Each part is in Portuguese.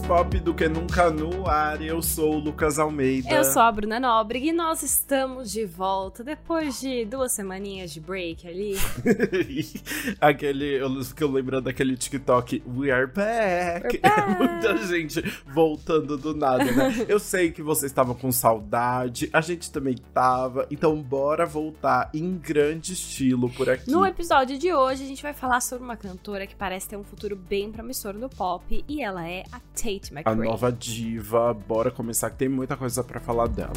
Pop do que nunca no ar. Eu sou o Lucas Almeida. Eu sou a Bruna Nóbrega e nós estamos de volta depois de duas semaninhas de break ali. Aquele, eu fico lembrando daquele TikTok, We are back. We're back. É muita gente voltando do nada, né? Eu sei que vocês estavam com saudade, a gente também tava, então bora voltar em grande estilo por aqui. No episódio de hoje, a gente vai falar sobre uma cantora que parece ter um futuro bem promissor no pop e ela é a Tate A McRae. nova diva, bora começar que tem muita coisa pra falar dela.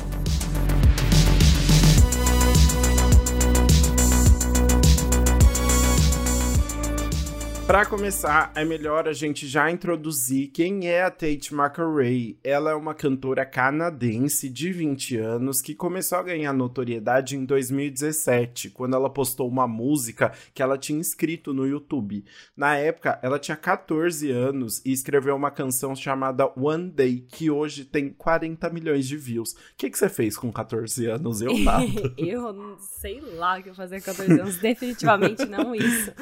Pra começar, é melhor a gente já introduzir quem é a Tate McRae. Ela é uma cantora canadense de 20 anos que começou a ganhar notoriedade em 2017, quando ela postou uma música que ela tinha escrito no YouTube. Na época, ela tinha 14 anos e escreveu uma canção chamada One Day, que hoje tem 40 milhões de views. O que, que você fez com 14 anos? Eu nada. eu sei lá o que eu fazia com 14 anos, definitivamente não isso.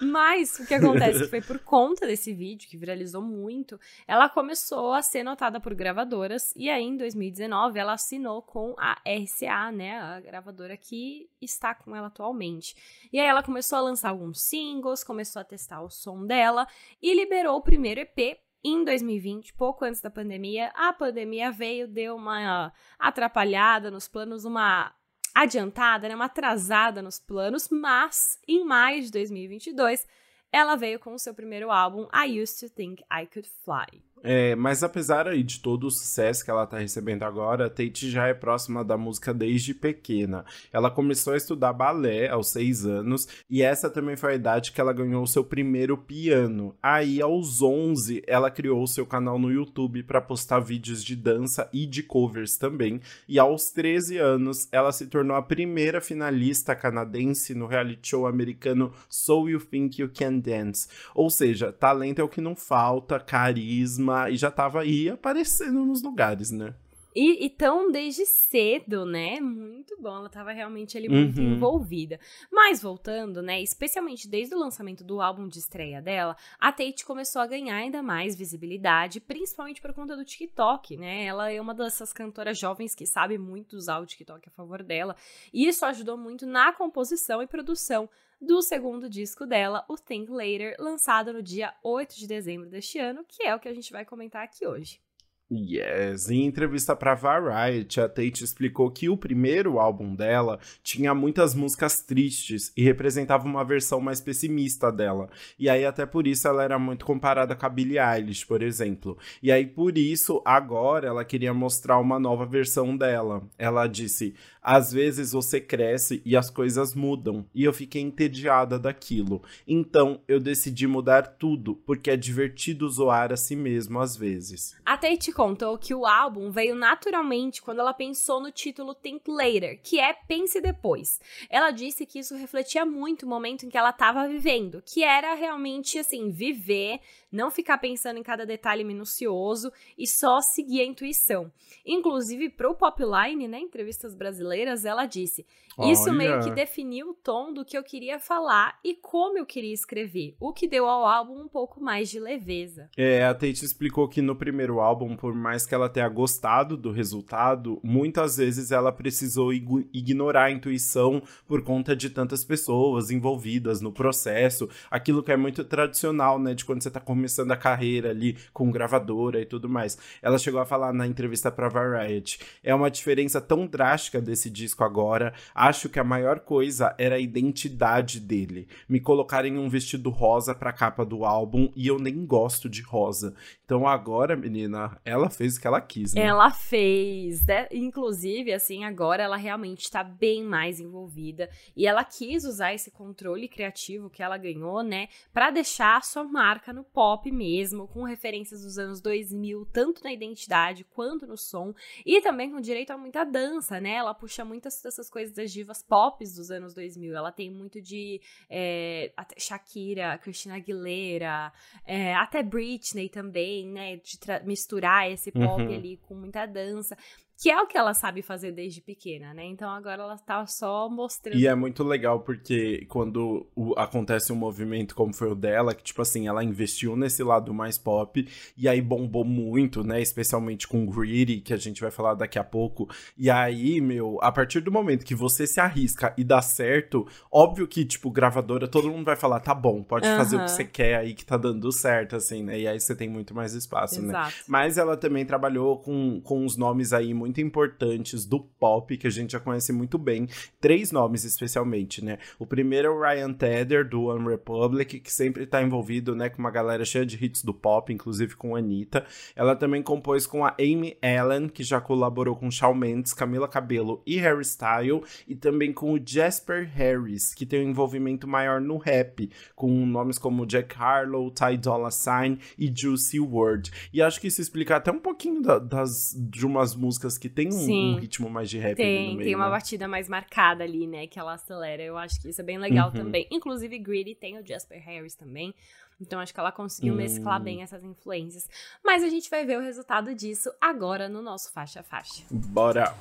Mas o que acontece é que foi por conta desse vídeo, que viralizou muito, ela começou a ser notada por gravadoras e aí em 2019 ela assinou com a RCA, né, a gravadora que está com ela atualmente. E aí ela começou a lançar alguns singles, começou a testar o som dela e liberou o primeiro EP em 2020, pouco antes da pandemia. A pandemia veio, deu uma atrapalhada nos planos, uma adiantada, né, uma atrasada nos planos, mas em maio de 2022 ela veio com o seu primeiro álbum, I Used to Think I Could Fly. É, mas apesar aí de todo o sucesso que ela tá recebendo agora, Tate já é próxima da música desde pequena. Ela começou a estudar balé aos seis anos e essa também foi a idade que ela ganhou seu primeiro piano. Aí, aos 11, ela criou seu canal no YouTube para postar vídeos de dança e de covers também. E aos 13 anos, ela se tornou a primeira finalista canadense no reality show americano So You Think You Can Dance. Ou seja, talento é o que não falta, carisma e já tava aí aparecendo nos lugares, né? E, e tão desde cedo, né? Muito bom, ela tava realmente ali muito Uhum. envolvida. Mas voltando, né? Especialmente desde o lançamento do álbum de estreia dela, a Tate começou a ganhar ainda mais visibilidade, principalmente por conta do TikTok, né? Ela é uma dessas cantoras jovens que sabe muito usar o TikTok a favor dela. E isso ajudou muito na composição e produção do segundo disco dela, o Think Later, lançado no dia 8 de dezembro deste ano, que é o que a gente vai comentar aqui hoje. Yes, em entrevista para Variety, a Tate explicou que o primeiro álbum dela tinha muitas músicas tristes e representava uma versão mais pessimista dela. E aí até por isso ela era muito comparada com a Billie Eilish, por exemplo. E aí por isso agora ela queria mostrar uma nova versão dela. Ela disse: "Às vezes você cresce e as coisas mudam, e eu fiquei entediada daquilo. Então eu decidi mudar tudo, porque é divertido zoar a si mesmo às vezes." A Tate contou que o álbum veio naturalmente quando ela pensou no título Think Later, que é Pense Depois. Ela disse que isso refletia muito o momento em que ela estava vivendo, que era realmente assim, viver, não ficar pensando em cada detalhe minucioso e só seguir a intuição. Inclusive, pro Popline, né, entrevistas brasileiras, ela disse: "Isso meio que definiu o tom do que eu queria falar e como eu queria escrever, o que deu ao álbum um pouco mais de leveza." É, a Tate explicou que no primeiro álbum, por mais que ela tenha gostado do resultado, muitas vezes ela precisou ignorar a intuição por conta de tantas pessoas envolvidas no processo, aquilo que é muito tradicional, né, de quando você tá começando a carreira ali com gravadora e tudo mais. Ela chegou a falar na entrevista pra Variety, é uma diferença tão drástica desse disco agora, acho que a maior coisa era a identidade dele. Me colocarem em um vestido rosa pra capa do álbum e eu nem gosto de rosa. Então agora, menina, ela fez o que ela quis, né? Ela fez, né? Inclusive, assim, agora ela realmente está bem mais envolvida e ela quis usar esse controle criativo que ela ganhou, né, Pra deixar a sua marca no pop mesmo, com referências dos anos 2000, tanto na identidade quanto no som, e também com direito a muita dança, né? Ela puxa muitas dessas coisas das divas pop dos anos 2000. Ela tem muito de é, Shakira, Christina Aguilera, é, até Britney também, né? De misturar esse pop Uhum. ali com muita dança. Que é o que ela sabe fazer desde pequena, né? Então agora ela tá só mostrando. E é muito legal porque quando o, acontece um movimento como foi o dela, que tipo assim, ela investiu nesse lado mais pop e aí bombou muito, né? Especialmente com Greedy, que a gente vai falar daqui a pouco. E aí, meu, a partir do momento que você se arrisca e dá certo, óbvio que, tipo, gravadora, todo mundo vai falar, tá bom, pode uhum. fazer o que você quer aí que tá dando certo, assim, né? E aí você tem muito mais espaço, né? Exato. né? Mas ela também trabalhou com, com uns nomes aí muito muito importantes do pop, que a gente já conhece muito bem. Três nomes, especialmente, né? O primeiro é o Ryan Tedder, do One Republic, que sempre tá envolvido, né, com uma galera cheia de hits do pop, inclusive com a Anitta. Ela também compôs com a Amy Allen, que já colaborou com Shawn Mendes, Camila Cabello e Harry Style, e também com o Jasper Harris, que tem um envolvimento maior no rap, com nomes como Jack Harlow, Ty Dolla Sign e Juicy WRLD. E acho que isso explica até um pouquinho da, das, de umas músicas que tem um, um, ritmo mais de rap tem, no meio. Tem uma né? batida mais marcada ali, né? Que ela acelera. Eu acho que isso é bem legal uhum. também. Inclusive, Greedy tem o Jasper Harris também. Então, acho que ela conseguiu hum. mesclar bem essas influências. Mas a gente vai ver o resultado disso agora no nosso Faixa Faixa. Bora!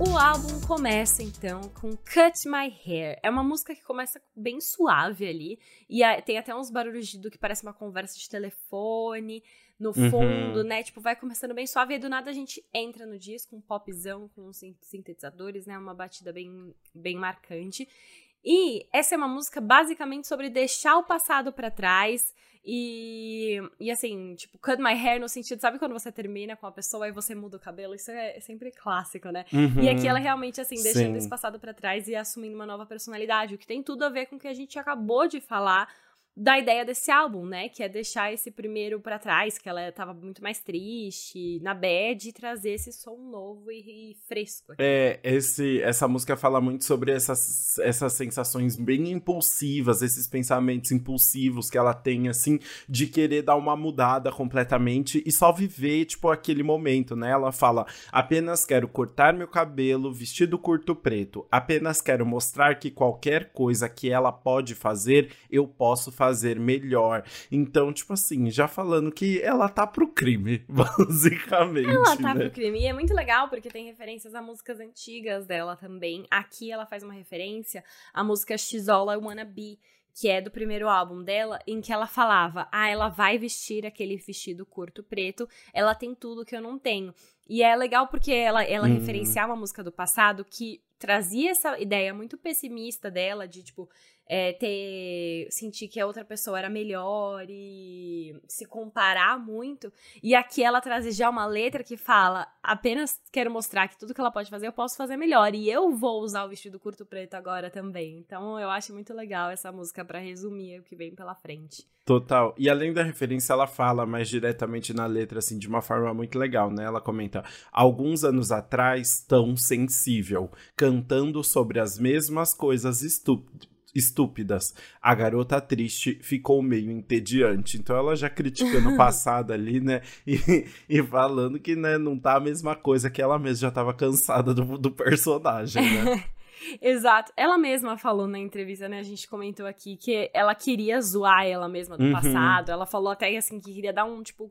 O álbum começa então com Cut My Hair. É uma música que começa bem suave ali. E tem até uns barulhos do que parece uma conversa de telefone no uhum. fundo, uhum. né? Tipo, vai começando bem suave e do nada a gente entra no disco, um popzão com sintetizadores, né? Uma batida bem, bem marcante. E essa é uma música basicamente sobre deixar o passado para trás e, e assim, tipo, cut my hair no sentido, sabe quando você termina com a pessoa e você muda o cabelo? Isso é, sempre clássico, né? Uhum. E aqui ela realmente, assim, deixando Sim. esse passado para trás e assumindo uma nova personalidade, o que tem tudo a ver com o que a gente acabou de falar da ideia desse álbum, né? Que é deixar esse primeiro para trás, que ela tava muito mais triste, na bad, e trazer esse som novo e, e fresco. É, esse, essa música fala muito sobre essas, essas sensações bem impulsivas, esses pensamentos impulsivos que ela tem, assim, de querer dar uma mudada completamente e só viver, tipo, aquele momento, né? Ela fala: apenas quero cortar meu cabelo, vestido curto preto, apenas quero mostrar que qualquer coisa que ela pode fazer, eu posso fazer fazer melhor. Então, tipo assim, já falando que ela tá pro crime, basicamente. Ela tá né? pro crime. E é muito legal porque tem referências a músicas antigas dela também. Aqui ela faz uma referência à música I Wanna Be que é do primeiro álbum dela, em que ela falava: Ah, ela vai vestir aquele vestido curto preto, ela tem tudo que eu não tenho. E é legal porque ela, ela uhum. referenciava uma música do passado que trazia essa ideia muito pessimista dela, de tipo, é, ter sentir que a outra pessoa era melhor e se comparar muito. E aqui ela traz já uma letra que fala: apenas quero mostrar que tudo que ela pode fazer eu posso fazer melhor e eu vou usar o vestido curto preto agora também. Então eu acho muito legal essa música para resumir o que vem pela frente. Total. E além da referência, ela fala mais diretamente na letra, assim, de uma forma muito legal, né? Ela comenta: alguns anos atrás, tão sensível, cantando sobre as mesmas coisas estúpidas. A garota triste ficou meio entediante. Então ela já criticando o passado ali, né? E, e falando que né, não tá a mesma coisa que ela mesma já tava cansada do, do personagem, né? Exato. Ela mesma falou na entrevista, né? A gente comentou aqui que ela queria zoar ela mesma do uhum. passado. Ela falou até assim que queria dar um tipo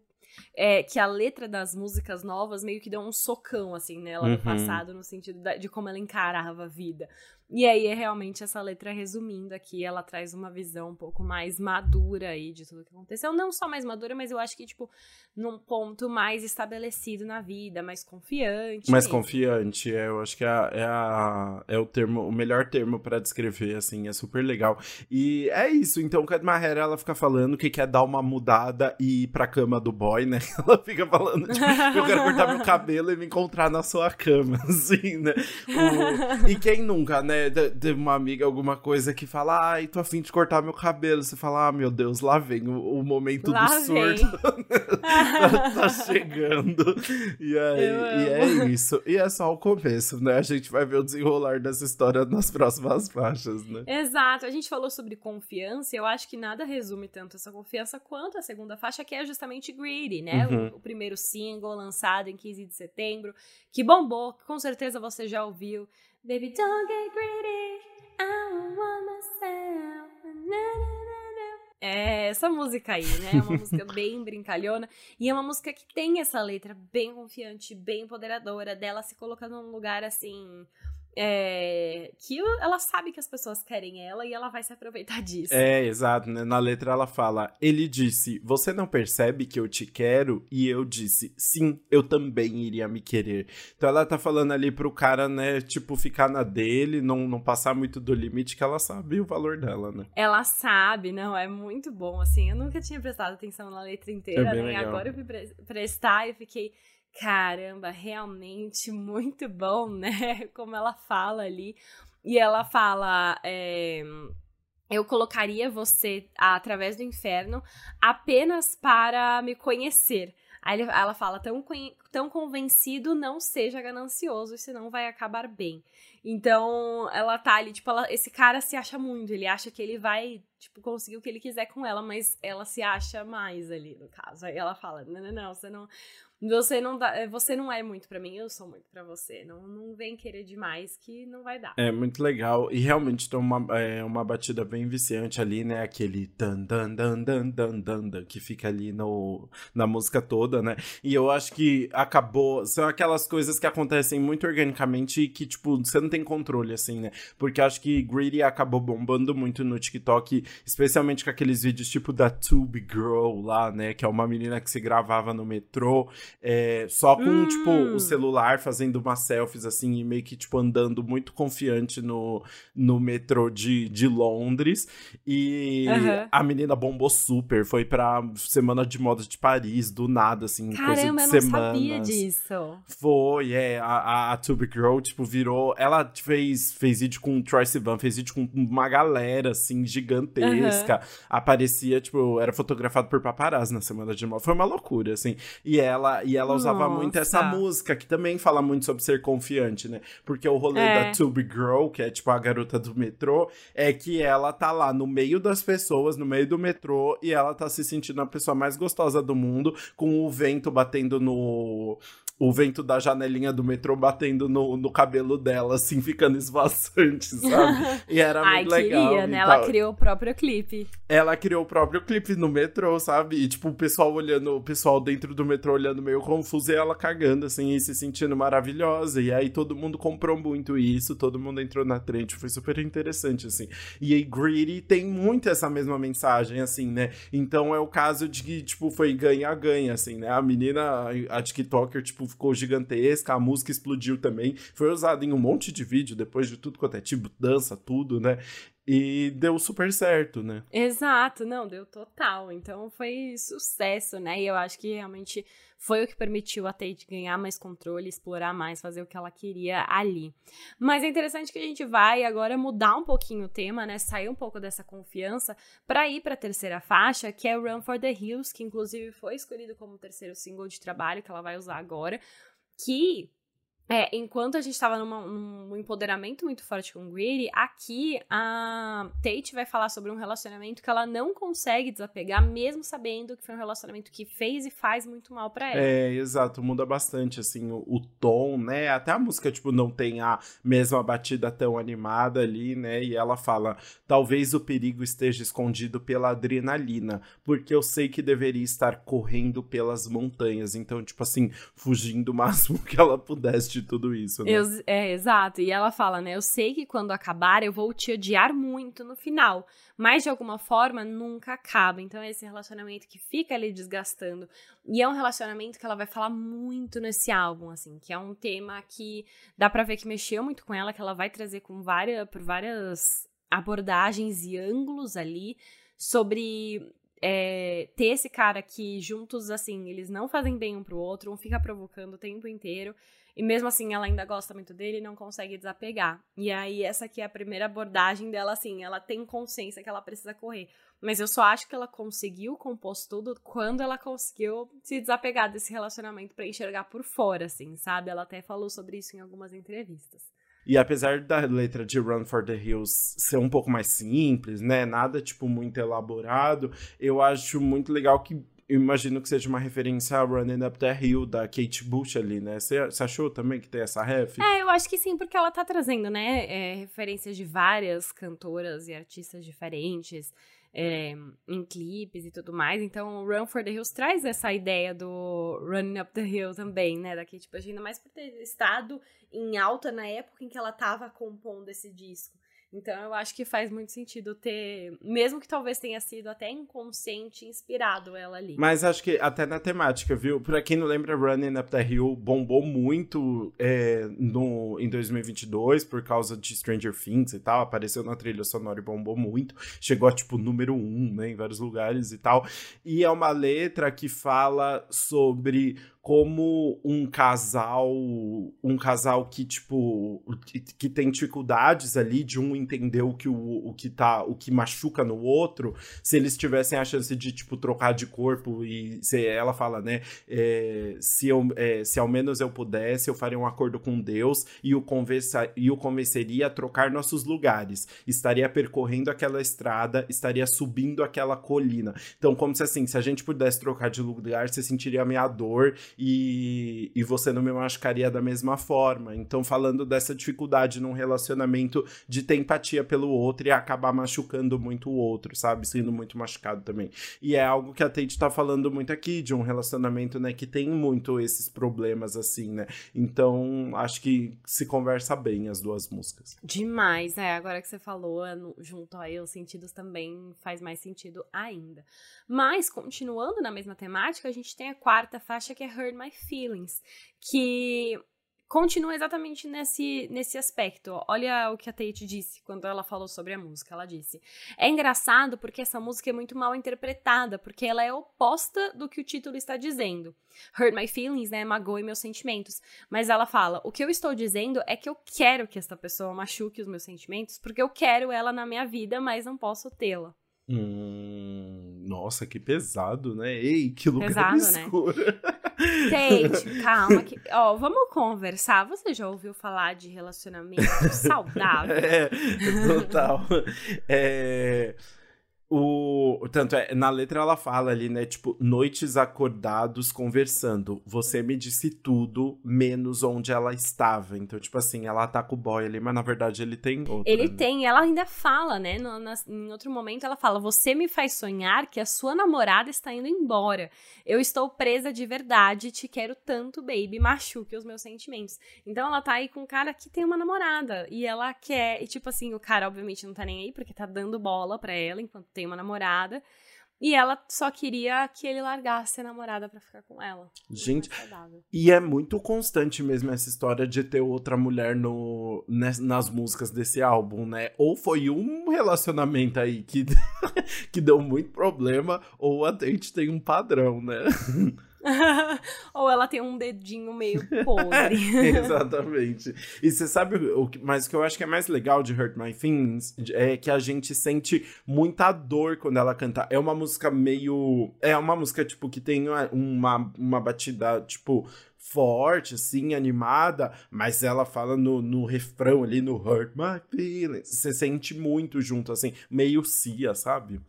é, que a letra das músicas novas meio que deu um socão, assim, nela uhum. no passado, no sentido de como ela encarava a vida. E aí é realmente essa letra resumindo aqui, ela traz uma visão um pouco mais madura aí de tudo que aconteceu. Não só mais madura, mas eu acho que, tipo, num ponto mais estabelecido na vida, mais confiante. Mais mesmo. confiante, é, eu acho que é, é, a, é o termo, o melhor termo para descrever, assim, é super legal. E é isso, então, Cat Mahera, ela fica falando que quer dar uma mudada e ir pra cama do boy, né? Ela fica falando, tipo, eu quero cortar meu cabelo e me encontrar na sua cama, assim, né? O... E quem nunca, né? É, de, uma amiga, alguma coisa que fala, ai, tô afim de cortar meu cabelo. Você fala, ah, meu Deus, lá vem o, o momento lá do surto. tá, tá, chegando. E, aí, e é isso. E é só o começo, né? A gente vai ver o desenrolar dessa história nas próximas faixas, né? Exato. A gente falou sobre confiança e eu acho que nada resume tanto essa confiança quanto a segunda faixa, que é justamente Greedy, né? Uhum. O, o primeiro single lançado em 15 de setembro, que bombou, que com certeza você já ouviu. Baby, don't get greedy. I want myself. Na, na, na, É essa música aí, né? É uma música bem brincalhona. E é uma música que tem essa letra bem confiante, bem empoderadora, dela se colocando num lugar assim é, que ela sabe que as pessoas querem ela e ela vai se aproveitar disso. É, exato, né? Na letra ela fala: Ele disse, Você não percebe que eu te quero? E eu disse, Sim, eu também iria me querer. Então ela tá falando ali pro cara, né? Tipo, ficar na dele, não, não passar muito do limite, que ela sabe o valor dela, né? Ela sabe, não, é muito bom, assim. Eu nunca tinha prestado atenção na letra inteira, É né? legal. Agora eu fui pre- prestar e fiquei. Caramba, realmente muito bom, né? Como ela fala ali. E ela fala. é, eu colocaria você através do inferno apenas para me conhecer. Aí ela fala: tão, tão convencido, não seja ganancioso, senão vai acabar bem. Então, ela tá ali, tipo, ela- esse cara se acha muito, ele acha que ele vai, tipo, conseguir o que ele quiser com ela, mas ela se acha mais ali, no caso. Aí ela fala: não, não, não, você não. Você não, dá, você não é muito pra mim, eu sou muito pra você. Não, não vem querer demais que não vai dar. É muito legal. E realmente tem uma, é, uma batida bem viciante ali, né? Aquele dan dan dan dan dan dan que fica ali no, na música toda, né? E eu acho que acabou. São aquelas coisas que acontecem muito organicamente e que, tipo, você não tem controle, assim, né? Porque acho que Greedy acabou bombando muito no TikTok, especialmente com aqueles vídeos tipo da Tube Girl lá, né? Que é uma menina que se gravava no metrô, é, só com, Hum. tipo, o celular fazendo umas selfies, assim, e meio que, tipo, andando muito confiante no, no metrô de, de Londres. E Aham. a menina bombou super, foi pra Semana de Moda de Paris, do nada, assim, coisa Caramba, de eu não semanas. sabia disso. Foi, é. A, a, a Tube Girl, tipo, virou. Ela fez, fez vídeo com o Troy Sivan, fez vídeo com uma galera, assim, gigantesca. Aparecia, tipo, era fotografado por paparazzi na semana de moda. Foi uma loucura, assim. E ela, e ela usava Nossa. muito essa música, que também fala muito sobre ser confiante, né? Porque o rolê É. da Tube Girl, que é, tipo, a garota do metrô, é que ela tá lá no meio das pessoas, no meio do metrô, e ela tá se sentindo a pessoa mais gostosa do mundo, com o vento batendo no o vento da janelinha do metrô batendo no, no cabelo dela, assim, ficando esvoaçante, sabe? E era Ai, muito legal. queria, né? Ela criou o próprio clipe. Ela criou o próprio clipe no metrô, sabe? E, tipo, o pessoal olhando, o pessoal dentro do metrô olhando meio confuso e ela cagando, assim, e se sentindo maravilhosa. E aí todo mundo comprou muito isso, todo mundo entrou na trend, foi super interessante, assim. E aí Greedy tem muito essa mesma mensagem, assim, né? Então é o caso de que, tipo, foi ganha-ganha, assim, né? A menina, a TikToker, tipo, ficou gigantesca, a música explodiu também. Foi usada em um monte de vídeo, depois de tudo quanto é tipo, dança, tudo, né? E deu super certo, né? Exato, não, deu total. Então foi sucesso, né? E eu acho que realmente foi o que permitiu a Tate ganhar mais controle, explorar mais, fazer o que ela queria ali. Mas é interessante que a gente vai agora mudar um pouquinho o tema, né? Sair um pouco dessa confiança para ir para a terceira faixa, que é Run for the Hills, que inclusive foi escolhido como terceiro single de trabalho que ela vai usar agora, que é, enquanto a gente estava num empoderamento muito forte com Greedy, aqui a Tate vai falar sobre um relacionamento que ela não consegue desapegar, mesmo sabendo que foi um relacionamento que fez e faz muito mal pra ela. É, exato, muda bastante, assim, o, o tom, né? Até a música, tipo, não tem a mesma batida tão animada ali, né? E ela fala: talvez o perigo esteja escondido pela adrenalina, porque eu sei que deveria estar correndo pelas montanhas. Então, tipo assim, fugindo o máximo que ela pudesse de tudo isso, né? Eu- é, exato. E ela fala, né? Eu sei que quando acabar eu vou te odiar muito no final, mas de alguma forma nunca acaba. Então é esse relacionamento que fica ali desgastando. E é um relacionamento que ela vai falar muito nesse álbum, assim, que é um tema que dá pra ver que mexeu muito com ela, que ela vai trazer com várias, por várias abordagens e ângulos ali sobre é, ter esse cara que juntos, assim, eles não fazem bem um pro outro, um fica provocando o tempo inteiro. E mesmo assim, ela ainda gosta muito dele e não consegue desapegar. E aí, essa aqui é a primeira abordagem dela, assim, ela tem consciência que ela precisa correr. Mas eu só acho que ela conseguiu compor tudo quando ela conseguiu se desapegar desse relacionamento pra enxergar por fora, assim, sabe? Ela até falou sobre isso em algumas entrevistas. E apesar da letra de Run for the Hills ser um pouco mais simples, né? Nada, tipo, muito elaborado, eu acho muito legal que. Imagino que seja uma referência a Running Up the Hill da Kate Bush ali, né? Você achou também que tem essa ref? É, eu acho que sim, porque ela tá trazendo, né, é, referências de várias cantoras e artistas diferentes. é, em clipes e tudo mais. Então, Run for the Hills traz essa ideia do Running Up the Hill também, né? Da Kate Bush, ainda mais por ter estado em alta na época em que ela estava compondo esse disco. Então eu acho que faz muito sentido ter, mesmo que talvez tenha sido até inconsciente, inspirado ela ali. Mas acho que até na temática, viu? Pra quem não lembra, Running Up the Hill bombou muito é, no, em 2022 por causa de Stranger Things e tal. Apareceu na trilha sonora e bombou muito. Chegou a, tipo, número um, né? Em vários lugares e tal. E é uma letra que fala sobre como um casal, um casal que tipo que, que, tem dificuldades ali de um entender o que o, o que tá, o que machuca no outro, se eles tivessem a chance de tipo trocar de corpo e se ela fala, né, é, se eu é, se ao menos eu pudesse, eu faria um acordo com Deus e o conversa, e o convenceria a trocar nossos lugares. Estaria percorrendo aquela estrada, estaria subindo aquela colina. Então, como se assim, se a gente pudesse trocar de lugar, você sentiria a minha dor e, e você não me machucaria da mesma forma. Então, falando dessa dificuldade num relacionamento de ter empatia pelo outro e acabar machucando muito o outro, sabe? Sendo muito machucado também. E é algo que a Tate tá falando muito aqui, de um relacionamento, né, que tem muito esses problemas, assim, né? Então, acho que se conversa bem as duas músicas. Demais, é. Agora que você falou, junto aí, os sentidos também faz mais sentido ainda. Mas, continuando na mesma temática, a gente tem a quarta faixa que é Hurt My Feelings, que continua exatamente nesse, nesse aspecto. Olha o que a Tate disse quando ela falou sobre a música. Ela disse: É engraçado porque essa música é muito mal interpretada, porque ela é oposta do que o título está dizendo. Hurt my feelings, né? Magoe meus sentimentos. Mas ela fala: O que eu estou dizendo é que eu quero que essa pessoa machuque os meus sentimentos, porque eu quero ela na minha vida, mas não posso tê-la. Hum, nossa, que pesado, né? Ei, que lugar pesado, escuro. Né? Gente, calma. Que, ó, vamos conversar. Você já ouviu falar de relacionamento saudável? É, total. É, o, tanto é, na letra ela fala ali, né? Tipo, noites acordados conversando. Você me disse tudo, menos onde ela estava. Então, tipo assim, ela tá com o boy ali, mas na verdade ele tem outro. Ele né? tem, ela ainda fala, né? No, na, em outro momento ela fala: Você me faz sonhar que a sua namorada está indo embora. Eu estou presa de verdade, te quero tanto, baby, machuque os meus sentimentos. Então ela tá aí com um cara que tem uma namorada. E ela quer. E tipo assim, o cara, obviamente, não tá nem aí, porque tá dando bola pra ela enquanto tem uma namorada. E ela só queria que ele largasse a namorada para ficar com ela. Gente, e é muito constante mesmo essa história de ter outra mulher no, nas músicas desse álbum, né? Ou foi um relacionamento aí que, que deu muito problema, ou a gente tem um padrão, né? Ou ela tem um dedinho meio podre. Exatamente. E você sabe o que, mas o que eu acho que é mais legal de Hurt My Feelings é que a gente sente muita dor quando ela canta. É uma música meio. É uma música, tipo, que tem uma, uma batida, tipo, forte, assim, animada, mas ela fala no, no refrão ali, no Hurt My Feelings. Você sente muito junto, assim, meio cia, sabe?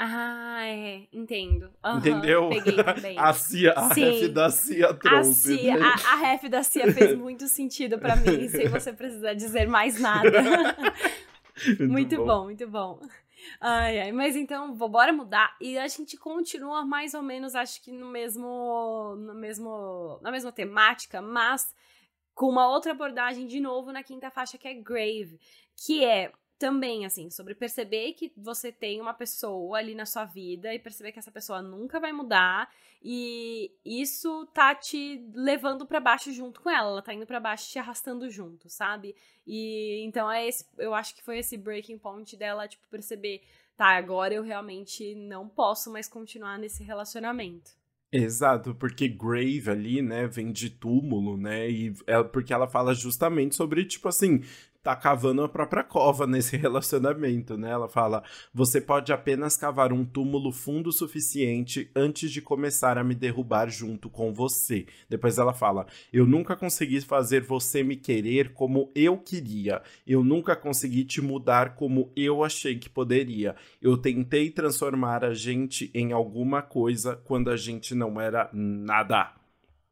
Ah, é, entendo. Uhum, Entendeu? Peguei também. A, CIA, a ref da CIA trouxe. A, CIA, né? a, a ref da CIA fez muito sentido para mim, sem você precisar dizer mais nada. muito, muito bom. bom, muito bom. Ai, ai, mas então, bora mudar. E a gente continua mais ou menos, acho que no mesmo, no mesmo, na mesma temática, mas com uma outra abordagem de novo na quinta faixa que é Grave, que é também, assim, sobre perceber que você tem uma pessoa ali na sua vida e perceber que essa pessoa nunca vai mudar e isso tá te levando para baixo junto com ela, ela tá indo para baixo te arrastando junto, sabe? E então é esse, eu acho que foi esse breaking point dela, tipo, perceber, tá, agora eu realmente não posso mais continuar nesse relacionamento. Exato, porque grave ali, né, vem de túmulo, né, e é porque ela fala justamente sobre, tipo assim, tá cavando a própria cova nesse relacionamento, né? Ela fala: "Você pode apenas cavar um túmulo fundo o suficiente antes de começar a me derrubar junto com você". Depois ela fala: "Eu nunca consegui fazer você me querer como eu queria. Eu nunca consegui te mudar como eu achei que poderia. Eu tentei transformar a gente em alguma coisa quando a gente não era nada".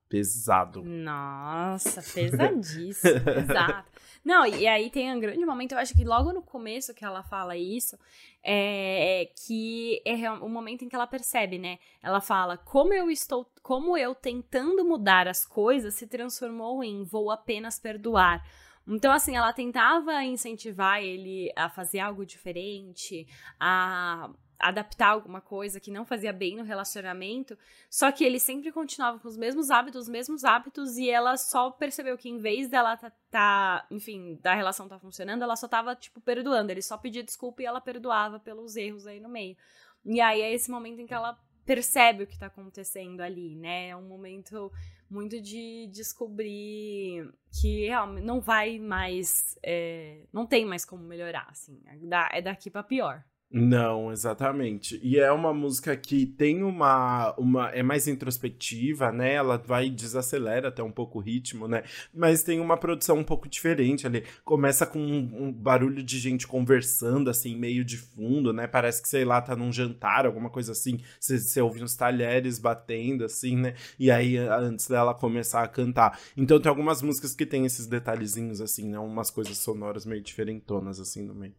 Pesado. Nossa, pesadíssimo. Exato. Não, e aí tem um grande momento, eu acho que logo no começo que ela fala isso, é que é o momento em que ela percebe, né? Ela fala: "Como eu estou, como eu tentando mudar as coisas se transformou em vou apenas perdoar". Então, assim, ela tentava incentivar ele a fazer algo diferente, a adaptar alguma coisa que não fazia bem no relacionamento, só que ele sempre continuava com os mesmos hábitos, os mesmos hábitos, e ela só percebeu que em vez dela tá, tá enfim, da relação tá funcionando, ela só tava, tipo, perdoando. Ele só pedia desculpa e ela perdoava pelos erros aí no meio. E aí é esse momento em que ela percebe o que tá acontecendo ali, né? É um momento muito de descobrir que realmente não vai mais, é, não tem mais como melhorar, assim, é daqui para pior. Não, exatamente. E é uma música que tem uma, uma. É mais introspectiva, né? Ela vai desacelera até um pouco o ritmo, né? Mas tem uma produção um pouco diferente ali. Começa com um, um barulho de gente conversando, assim, meio de fundo, né? Parece que, sei lá, tá num jantar, alguma coisa assim. Você ouve uns talheres batendo, assim, né? E aí, antes dela começar a cantar. Então tem algumas músicas que tem esses detalhezinhos, assim, né? Umas coisas sonoras meio diferentonas, assim, no meio.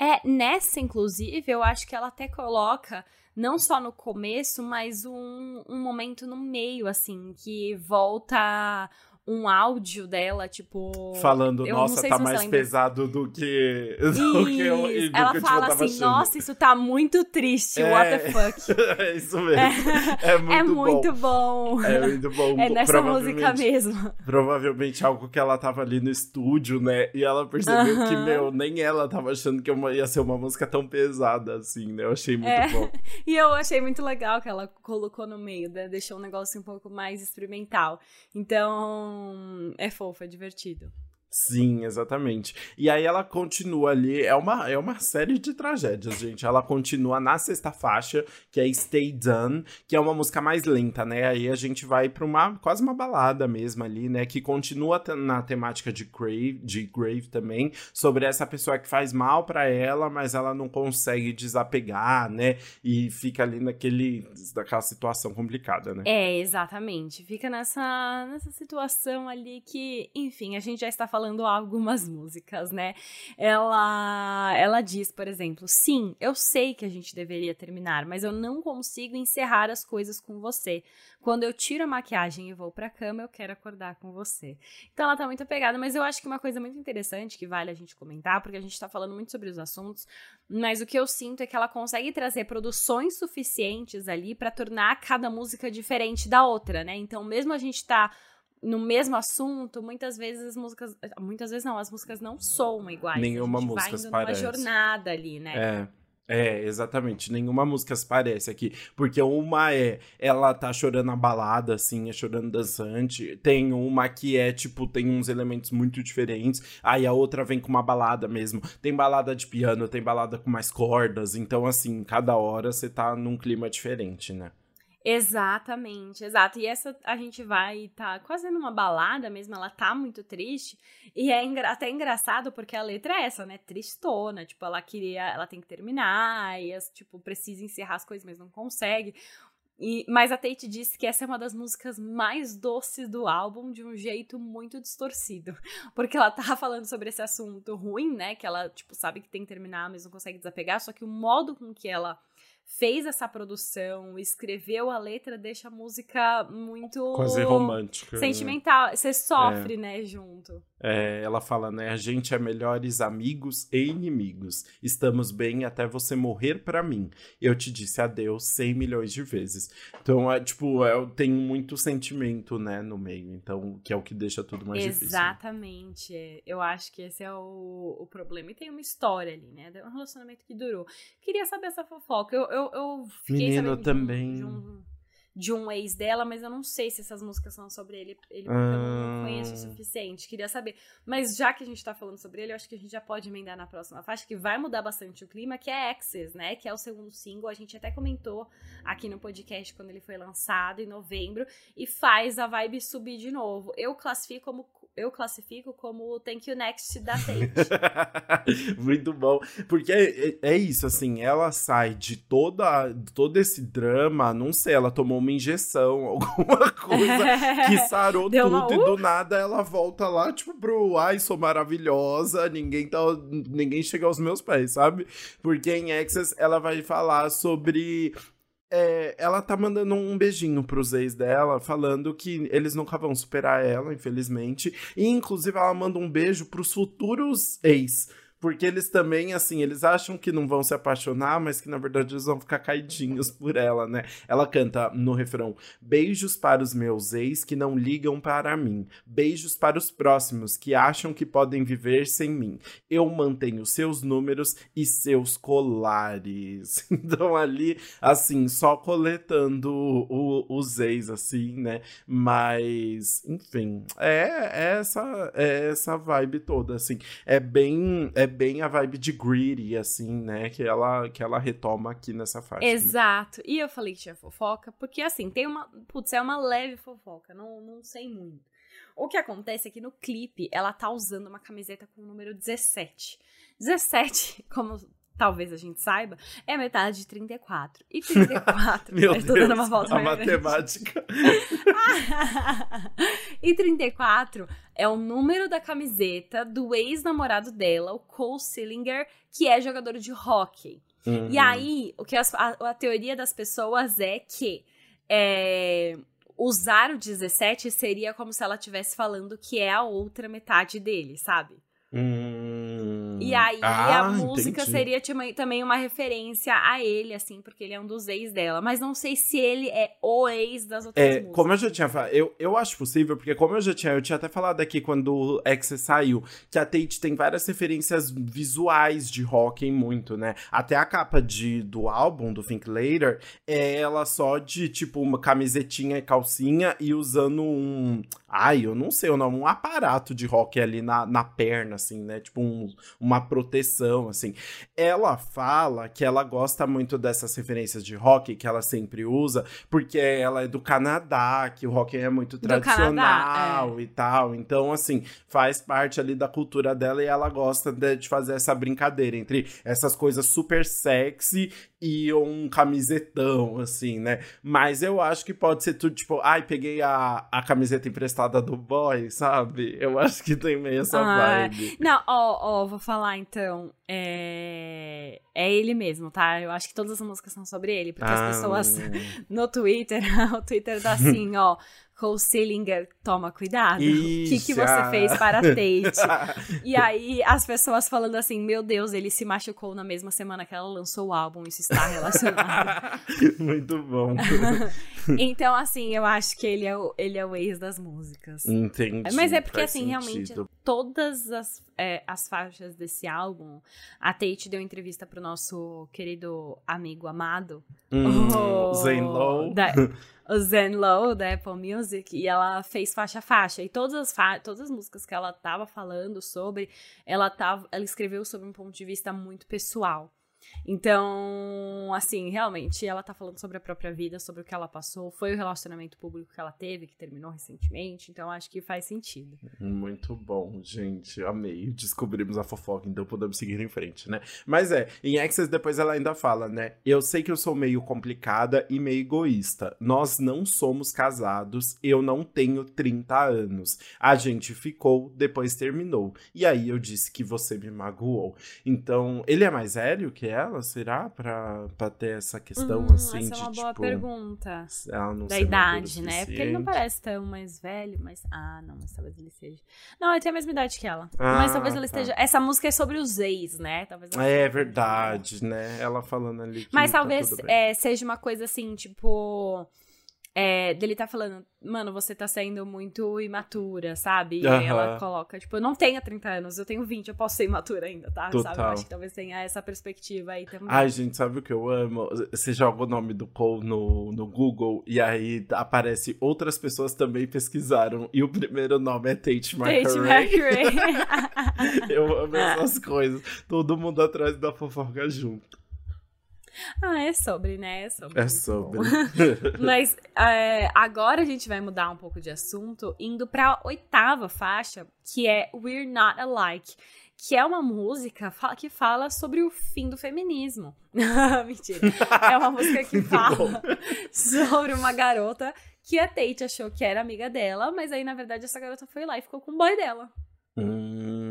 É, nessa, inclusive, eu acho que ela até coloca, não só no começo, mas um, um momento no meio, assim, que volta um áudio dela, tipo. Falando, nossa, tá mais pesado do que. Do que eu, do Ela que fala assim, achando. nossa, isso tá muito triste, é... what the fuck. é isso mesmo. É, é muito, é muito bom. bom. É muito bom. É nessa música mesmo. Provavelmente algo que ela tava ali no estúdio, né? E ela percebeu uh -huh. que, meu, nem ela tava achando que ia ser uma música tão pesada assim, né? Eu achei muito é. bom. e eu achei muito legal que ela colocou no meio, né? Deixou um negócio um pouco mais experimental. Então é fofo, é divertido. Sim, exatamente. E aí ela continua ali, é uma, é uma série de tragédias, gente. Ela continua na sexta faixa, que é Stay Done, que é uma música mais lenta, né? Aí a gente vai para uma quase uma balada mesmo ali, né, que continua na temática de Grave, de Grave também, sobre essa pessoa que faz mal para ela, mas ela não consegue desapegar, né? E fica ali naquele daquela situação complicada, né? É, exatamente. Fica nessa nessa situação ali que, enfim, a gente já está falando falando algumas músicas, né? Ela, ela diz, por exemplo, sim, eu sei que a gente deveria terminar, mas eu não consigo encerrar as coisas com você. Quando eu tiro a maquiagem e vou pra cama, eu quero acordar com você. Então ela tá muito apegada, mas eu acho que uma coisa muito interessante que vale a gente comentar, porque a gente tá falando muito sobre os assuntos, mas o que eu sinto é que ela consegue trazer produções suficientes ali para tornar cada música diferente da outra, né? Então, mesmo a gente tá no mesmo assunto, muitas vezes as músicas. Muitas vezes não, as músicas não soam iguais. Nenhuma música vai parece. uma jornada ali, né? É. É, exatamente. Nenhuma música se parece aqui. Porque uma é ela tá chorando a balada, assim, é chorando dançante. Tem uma que é, tipo, tem uns elementos muito diferentes. Aí a outra vem com uma balada mesmo. Tem balada de piano, tem balada com mais cordas. Então, assim, cada hora você tá num clima diferente, né? Exatamente, exato. E essa a gente vai tá quase numa balada mesmo, ela tá muito triste. E é engra até engraçado porque a letra é essa, né? Tristona. Tipo, ela queria, ela tem que terminar, e tipo, precisa encerrar as coisas, mas não consegue. E, mas a Tate disse que essa é uma das músicas mais doces do álbum, de um jeito muito distorcido. Porque ela tá falando sobre esse assunto ruim, né? Que ela, tipo, sabe que tem que terminar, mas não consegue desapegar. Só que o modo com que ela fez essa produção, escreveu a letra, deixa a música muito. Quase romântica. Né? Sentimental. Você sofre, é. né, junto. É, ela fala, né? A gente é melhores amigos e inimigos. Estamos bem até você morrer para mim. Eu te disse adeus 100 milhões de vezes. Então, é tipo, é, tem muito sentimento, né, no meio. Então, que é o que deixa tudo mais Exatamente. difícil. Exatamente. Eu acho que esse é o, o problema. E tem uma história ali, né? Um relacionamento que durou. Queria saber essa fofoca. Eu, eu, eu fiquei Menino também. De um, de um de um ex dela, mas eu não sei se essas músicas são sobre ele, ele porque ah. eu não conheço o suficiente. Queria saber. Mas já que a gente tá falando sobre ele, eu acho que a gente já pode emendar na próxima faixa, que vai mudar bastante o clima, que é Access, né? Que é o segundo single. A gente até comentou aqui no podcast quando ele foi lançado em novembro, e faz a vibe subir de novo. Eu classifico como eu classifico como o Thank You Next da Tate. Muito bom. Porque é, é, é, isso, assim, ela sai de toda, todo esse drama, não sei, ela tomou uma injeção, alguma coisa que sarou tudo uma... e do nada ela volta lá, tipo, pro ai, sou maravilhosa, ninguém tá. Ninguém chega aos meus pés, sabe? Porque em Access ela vai falar sobre é, ela tá mandando um beijinho pros ex dela, falando que eles nunca vão superar ela, infelizmente. E, inclusive, ela manda um beijo pros futuros ex. Porque eles também, assim, eles acham que não vão se apaixonar, mas que na verdade eles vão ficar caidinhos por ela, né? Ela canta no refrão: Beijos para os meus ex que não ligam para mim. Beijos para os próximos que acham que podem viver sem mim. Eu mantenho seus números e seus colares. Então ali, assim, só coletando o, os ex, assim, né? Mas, enfim, é, é essa, é essa vibe toda, assim. É bem. É bem a vibe de Greedy, assim, né? Que ela, que ela retoma aqui nessa faixa. Né? Exato. E eu falei que tinha fofoca, porque assim, tem uma. Putz, é uma leve fofoca, não, não sei muito. O que acontece é que no clipe ela tá usando uma camiseta com o número 17. 17, como talvez a gente saiba, é metade de 34. E 34. Meu Deus, dando uma volta a matemática. e 34 é o número da camiseta do ex-namorado dela, o Cole Sillinger, que é jogador de hockey. Uhum. E aí, o que a, a, teoria das pessoas é que é, usar o 17 seria como se ela estivesse falando que é a outra metade dele, sabe? Hum... E aí ah, a música entendi. seria também uma referência a ele, assim, porque ele é um dos ex dela. Mas não sei se ele é o ex das outras é, músicas. Como eu já tinha falado, eu, eu acho possível, porque como eu já tinha, eu tinha até falado aqui quando o X saiu, que a Tate tem várias referências visuais de rock muito, né? Até a capa de, do álbum, do Think Later, é ela só de, tipo, uma camisetinha e calcinha e usando um Ai, eu não sei o nome, um aparato de rock ali na, na perna, assim, né? Tipo um, uma proteção, assim. Ela fala que ela gosta muito dessas referências de rock que ela sempre usa, porque ela é do Canadá, que o rock é muito tradicional Canadá, é. e tal. Então, assim, faz parte ali da cultura dela e ela gosta de, de fazer essa brincadeira entre essas coisas super sexy e um camisetão, assim, né? Mas eu acho que pode ser tudo tipo, ai, peguei a, a camiseta emprestada do boy, sabe? Eu acho que tem meio essa ah, vibe. Não, ó, ó, vou falar então. É... é ele mesmo, tá? Eu acho que todas as músicas são sobre ele, porque ah, as pessoas no Twitter, o Twitter dá assim, ó. Cole Sillinger, toma cuidado. O que, que você fez para a Tate? e aí as pessoas falando assim, meu Deus, ele se machucou na mesma semana que ela lançou o álbum, isso está relacionado. Muito bom. então, assim, eu acho que ele é o, ele é o ex das músicas. Entendi. Mas é porque, assim, sentido. realmente, todas as, é, as faixas desse álbum, a Tate deu entrevista pro nosso querido amigo amado. Hum, o Zane Lowe. Da, o Zen Low da Apple Music e ela fez faixa a faixa e todas as fa todas as músicas que ela tava falando sobre ela tava ela escreveu sobre um ponto de vista muito pessoal então, assim, realmente, ela tá falando sobre a própria vida, sobre o que ela passou, foi o relacionamento público que ela teve, que terminou recentemente, então acho que faz sentido. Muito bom, gente, amei. Descobrimos a fofoca, então podemos seguir em frente, né? Mas é, em Access depois ela ainda fala, né? Eu sei que eu sou meio complicada e meio egoísta. Nós não somos casados, eu não tenho 30 anos. A gente ficou, depois terminou. E aí eu disse que você me magoou. Então, ele é mais velho que ela, será? Pra, pra ter essa questão hum, assim essa de. é uma boa tipo, pergunta. da idade, né? Porque ele não parece tão mais velho, mas. Ah, não, mas talvez ele seja. Não, ele tem a mesma idade que ela. Ah, mas talvez ele tá. esteja. Essa música é sobre os ex, né? Talvez é verdade, né? Ela falando ali. mas tá talvez é, seja uma coisa assim, tipo. É, dele tá falando, mano, você tá sendo muito imatura, sabe? E uhum. ela coloca, tipo, eu não tenho 30 anos, eu tenho 20, eu posso ser imatura ainda, tá? Total. Sabe? Eu acho que talvez tenha essa perspectiva aí também. Ai, gente, sabe o que eu amo? Você joga o nome do Cole no, no Google e aí aparece outras pessoas também pesquisaram. E o primeiro nome é Tate McRae. Tate McRae. eu amo essas coisas. Todo mundo atrás da fofoca junto. Ah, é sobre, né? É sobre. É sobre. Mas é, agora a gente vai mudar um pouco de assunto, indo pra oitava faixa, que é We're Not Alike. Que é uma música que fala sobre o fim do feminismo. Mentira. É uma música que fala sobre uma garota que a Tate achou que era amiga dela, mas aí, na verdade, essa garota foi lá e ficou com o boy dela. Hum,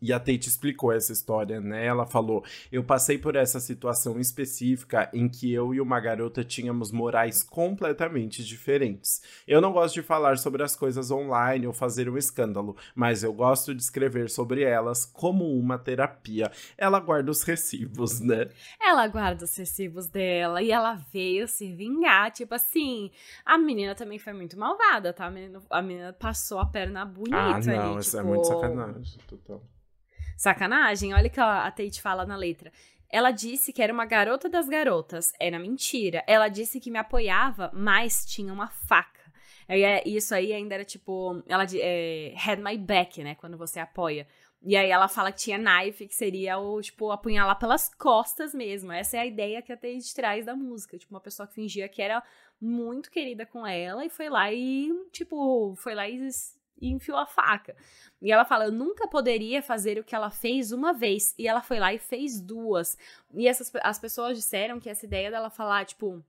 e a Tate explicou essa história, né? Ela falou: Eu passei por essa situação específica em que eu e uma garota tínhamos morais completamente diferentes. Eu não gosto de falar sobre as coisas online ou fazer um escândalo, mas eu gosto de escrever sobre elas como uma terapia. Ela guarda os recibos, né? Ela guarda os recibos dela e ela veio se vingar. Tipo assim, a menina também foi muito malvada, tá? A menina, a menina passou a perna bonita ah, não, ali. Isso tipo... é muito sacanagem, total. Sacanagem? Olha o que a Tate fala na letra. Ela disse que era uma garota das garotas. Era mentira. Ela disse que me apoiava, mas tinha uma faca. E é, isso aí ainda era tipo. Ela é, had my back, né? Quando você apoia. E aí ela fala que tinha knife, que seria o, tipo, apunhalar pelas costas mesmo. Essa é a ideia que a Tate traz da música. Tipo, uma pessoa que fingia que era muito querida com ela e foi lá e, tipo, foi lá e e enfiou a faca. E ela fala: Eu nunca poderia fazer o que ela fez uma vez. E ela foi lá e fez duas. E essas, as pessoas disseram que essa ideia dela falar, tipo,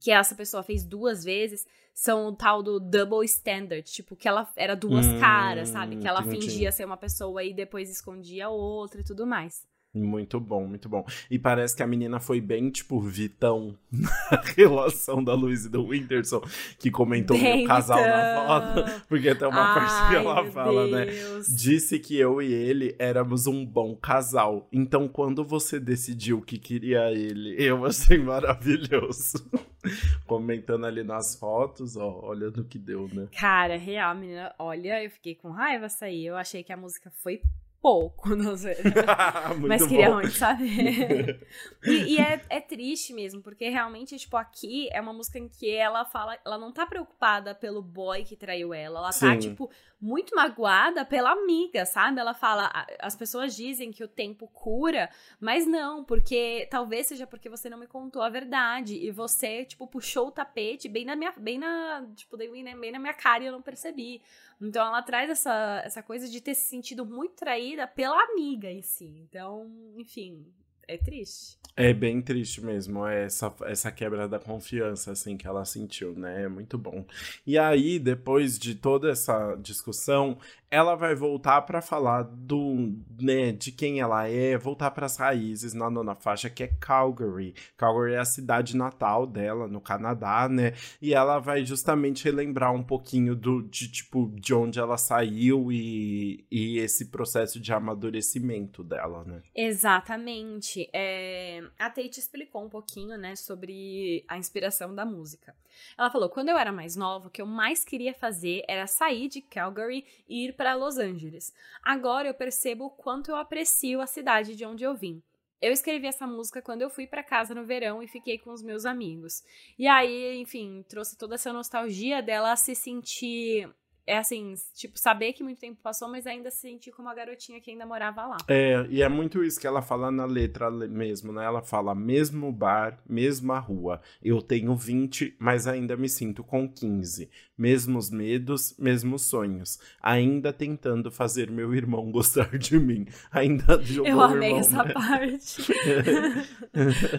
que essa pessoa fez duas vezes são o tal do double standard, tipo, que ela era duas hum, caras, sabe? Que ela fingia ser uma pessoa e depois escondia outra e tudo mais. Muito bom, muito bom. E parece que a menina foi bem, tipo, Vitão na relação da Luiz e do Whindersson, que comentou o casal na foto. Porque tem uma Ai, parte que ela fala, né? Deus. né? Disse que eu e ele éramos um bom casal. Então, quando você decidiu que queria ele, eu achei maravilhoso. Comentando ali nas fotos, ó, olha no que deu, né? Cara, real, menina, olha, eu fiquei com raiva sair. Eu achei que a música foi pouco, não sei. Mas queria bom. muito saber. e, e é, é, triste mesmo, porque realmente, tipo, aqui é uma música em que ela fala, ela não tá preocupada pelo boy que traiu ela, ela tá, Sim. tá, tipo, muito magoada pela amiga, sabe? Ela fala, as pessoas dizem que o tempo cura, mas não, porque talvez seja porque você não me contou a verdade e você, tipo, puxou o tapete bem na minha, bem na, tipo, bem na minha cara e eu não percebi. Então ela traz essa, essa coisa de ter se sentido muito traída pela amiga em si. Então, enfim, é triste. É bem triste mesmo, é essa, essa quebra da confiança, assim, que ela sentiu, né? É muito bom. E aí, depois de toda essa discussão, ela vai voltar para falar do, né, de quem ela é, voltar para as raízes na nona faixa, que é Calgary. Calgary é a cidade natal dela, no Canadá, né? E ela vai justamente relembrar um pouquinho do, de, tipo, de onde ela saiu e, e esse processo de amadurecimento dela, né? Exatamente. É... A Tate explicou um pouquinho, né, sobre a inspiração da música. Ela falou: quando eu era mais nova, o que eu mais queria fazer era sair de Calgary e ir para Los Angeles. Agora eu percebo o quanto eu aprecio a cidade de onde eu vim. Eu escrevi essa música quando eu fui para casa no verão e fiquei com os meus amigos. E aí, enfim, trouxe toda essa nostalgia dela se sentir é assim, tipo, saber que muito tempo passou, mas ainda se sentir como a garotinha que ainda morava lá. É, e é muito isso que ela fala na letra mesmo, né? Ela fala, mesmo bar, mesma rua. Eu tenho 20, mas ainda me sinto com 15. Mesmos medos, mesmos sonhos. Ainda tentando fazer meu irmão gostar de mim. Ainda jogou Eu amei irmão, essa né? parte.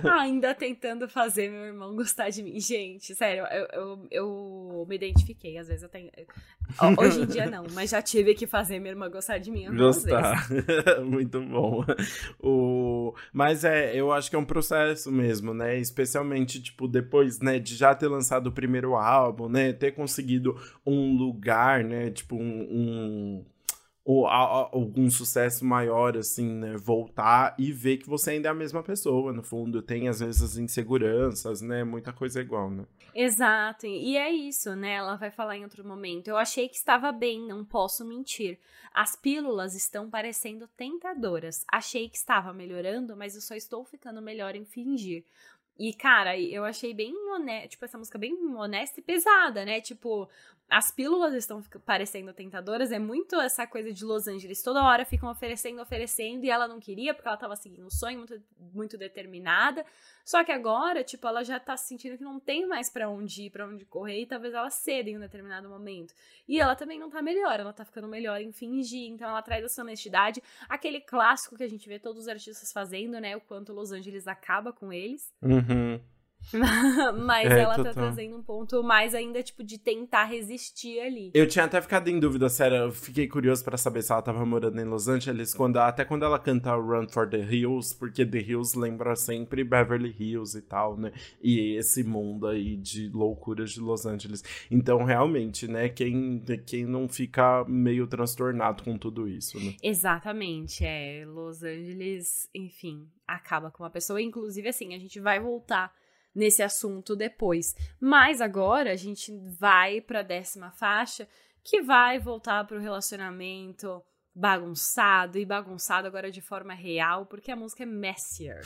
ainda tentando fazer meu irmão gostar de mim. Gente, sério, eu, eu, eu me identifiquei. Às vezes eu tenho Hoje em dia não, mas já tive que fazer minha irmã gostar de mim. Gostar. Muito bom. O... Mas é, eu acho que é um processo mesmo, né? Especialmente, tipo, depois, né, de já ter lançado o primeiro álbum, né? Ter conseguido um lugar, né? Tipo, um, um ou algum sucesso maior, assim, né? Voltar e ver que você ainda é a mesma pessoa, no fundo. Tem, às vezes, as inseguranças, né? Muita coisa igual, né? Exato. E é isso, né? Ela vai falar em outro momento. Eu achei que estava bem, não posso mentir. As pílulas estão parecendo tentadoras. Achei que estava melhorando, mas eu só estou ficando melhor em fingir. E, cara, eu achei bem honesta, tipo, essa música bem honesta e pesada, né? Tipo, as pílulas estão parecendo tentadoras, é muito essa coisa de Los Angeles. Toda hora ficam oferecendo, oferecendo, e ela não queria, porque ela tava seguindo um sonho muito, muito determinada. Só que agora, tipo, ela já tá sentindo que não tem mais para onde ir, pra onde correr, e talvez ela ceda em um determinado momento. E ela também não tá melhor, ela tá ficando melhor em fingir, então ela traz essa honestidade, aquele clássico que a gente vê todos os artistas fazendo, né? O quanto Los Angeles acaba com eles. Uhum. Mas é, ela tá total. trazendo um ponto mais ainda, tipo, de tentar resistir ali. Eu tinha até ficado em dúvida, sério, eu fiquei curioso para saber se ela tava morando em Los Angeles, quando, até quando ela canta Run for the Hills, porque The Hills lembra sempre Beverly Hills e tal, né? E esse mundo aí de loucuras de Los Angeles. Então, realmente, né, quem, quem não fica meio transtornado com tudo isso, né? Exatamente, é. Los Angeles, enfim, acaba com uma pessoa. Inclusive, assim, a gente vai voltar nesse assunto depois. Mas agora a gente vai para a décima faixa, que vai voltar para o relacionamento bagunçado e bagunçado agora de forma real, porque a música é messier.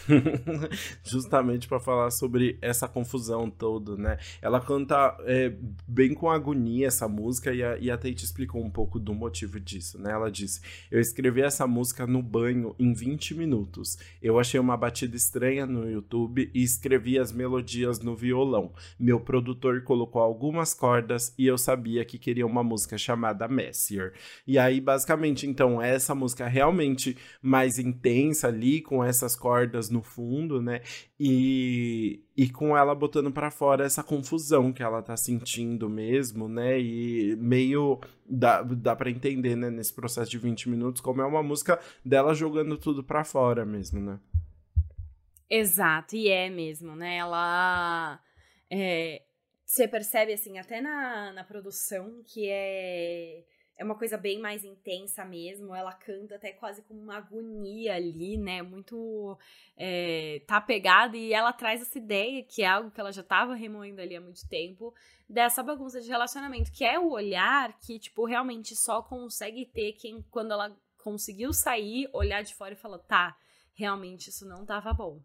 Justamente para falar sobre essa confusão toda, né? Ela canta é, bem com agonia essa música e a, e a Tate explicou um pouco do motivo disso, né? Ela disse: Eu escrevi essa música no banho em 20 minutos. Eu achei uma batida estranha no YouTube e escrevi as melodias no violão. Meu produtor colocou algumas cordas e eu sabia que queria uma música chamada Messier. E aí, basicamente, então, essa música realmente mais intensa ali, com essas cordas no fundo, né? E, e com ela botando para fora essa confusão que ela tá sentindo mesmo, né? E meio dá, dá para entender, né, nesse processo de 20 minutos, como é uma música dela jogando tudo para fora mesmo, né? Exato, e é mesmo, né? Ela. É, você percebe, assim, até na, na produção, que é é uma coisa bem mais intensa mesmo. Ela canta até quase com uma agonia ali, né? Muito. É, tá pegada e ela traz essa ideia, que é algo que ela já tava remoendo ali há muito tempo, dessa bagunça de relacionamento, que é o olhar que, tipo, realmente só consegue ter quem, quando ela conseguiu sair, olhar de fora e falar: tá, realmente isso não tava bom.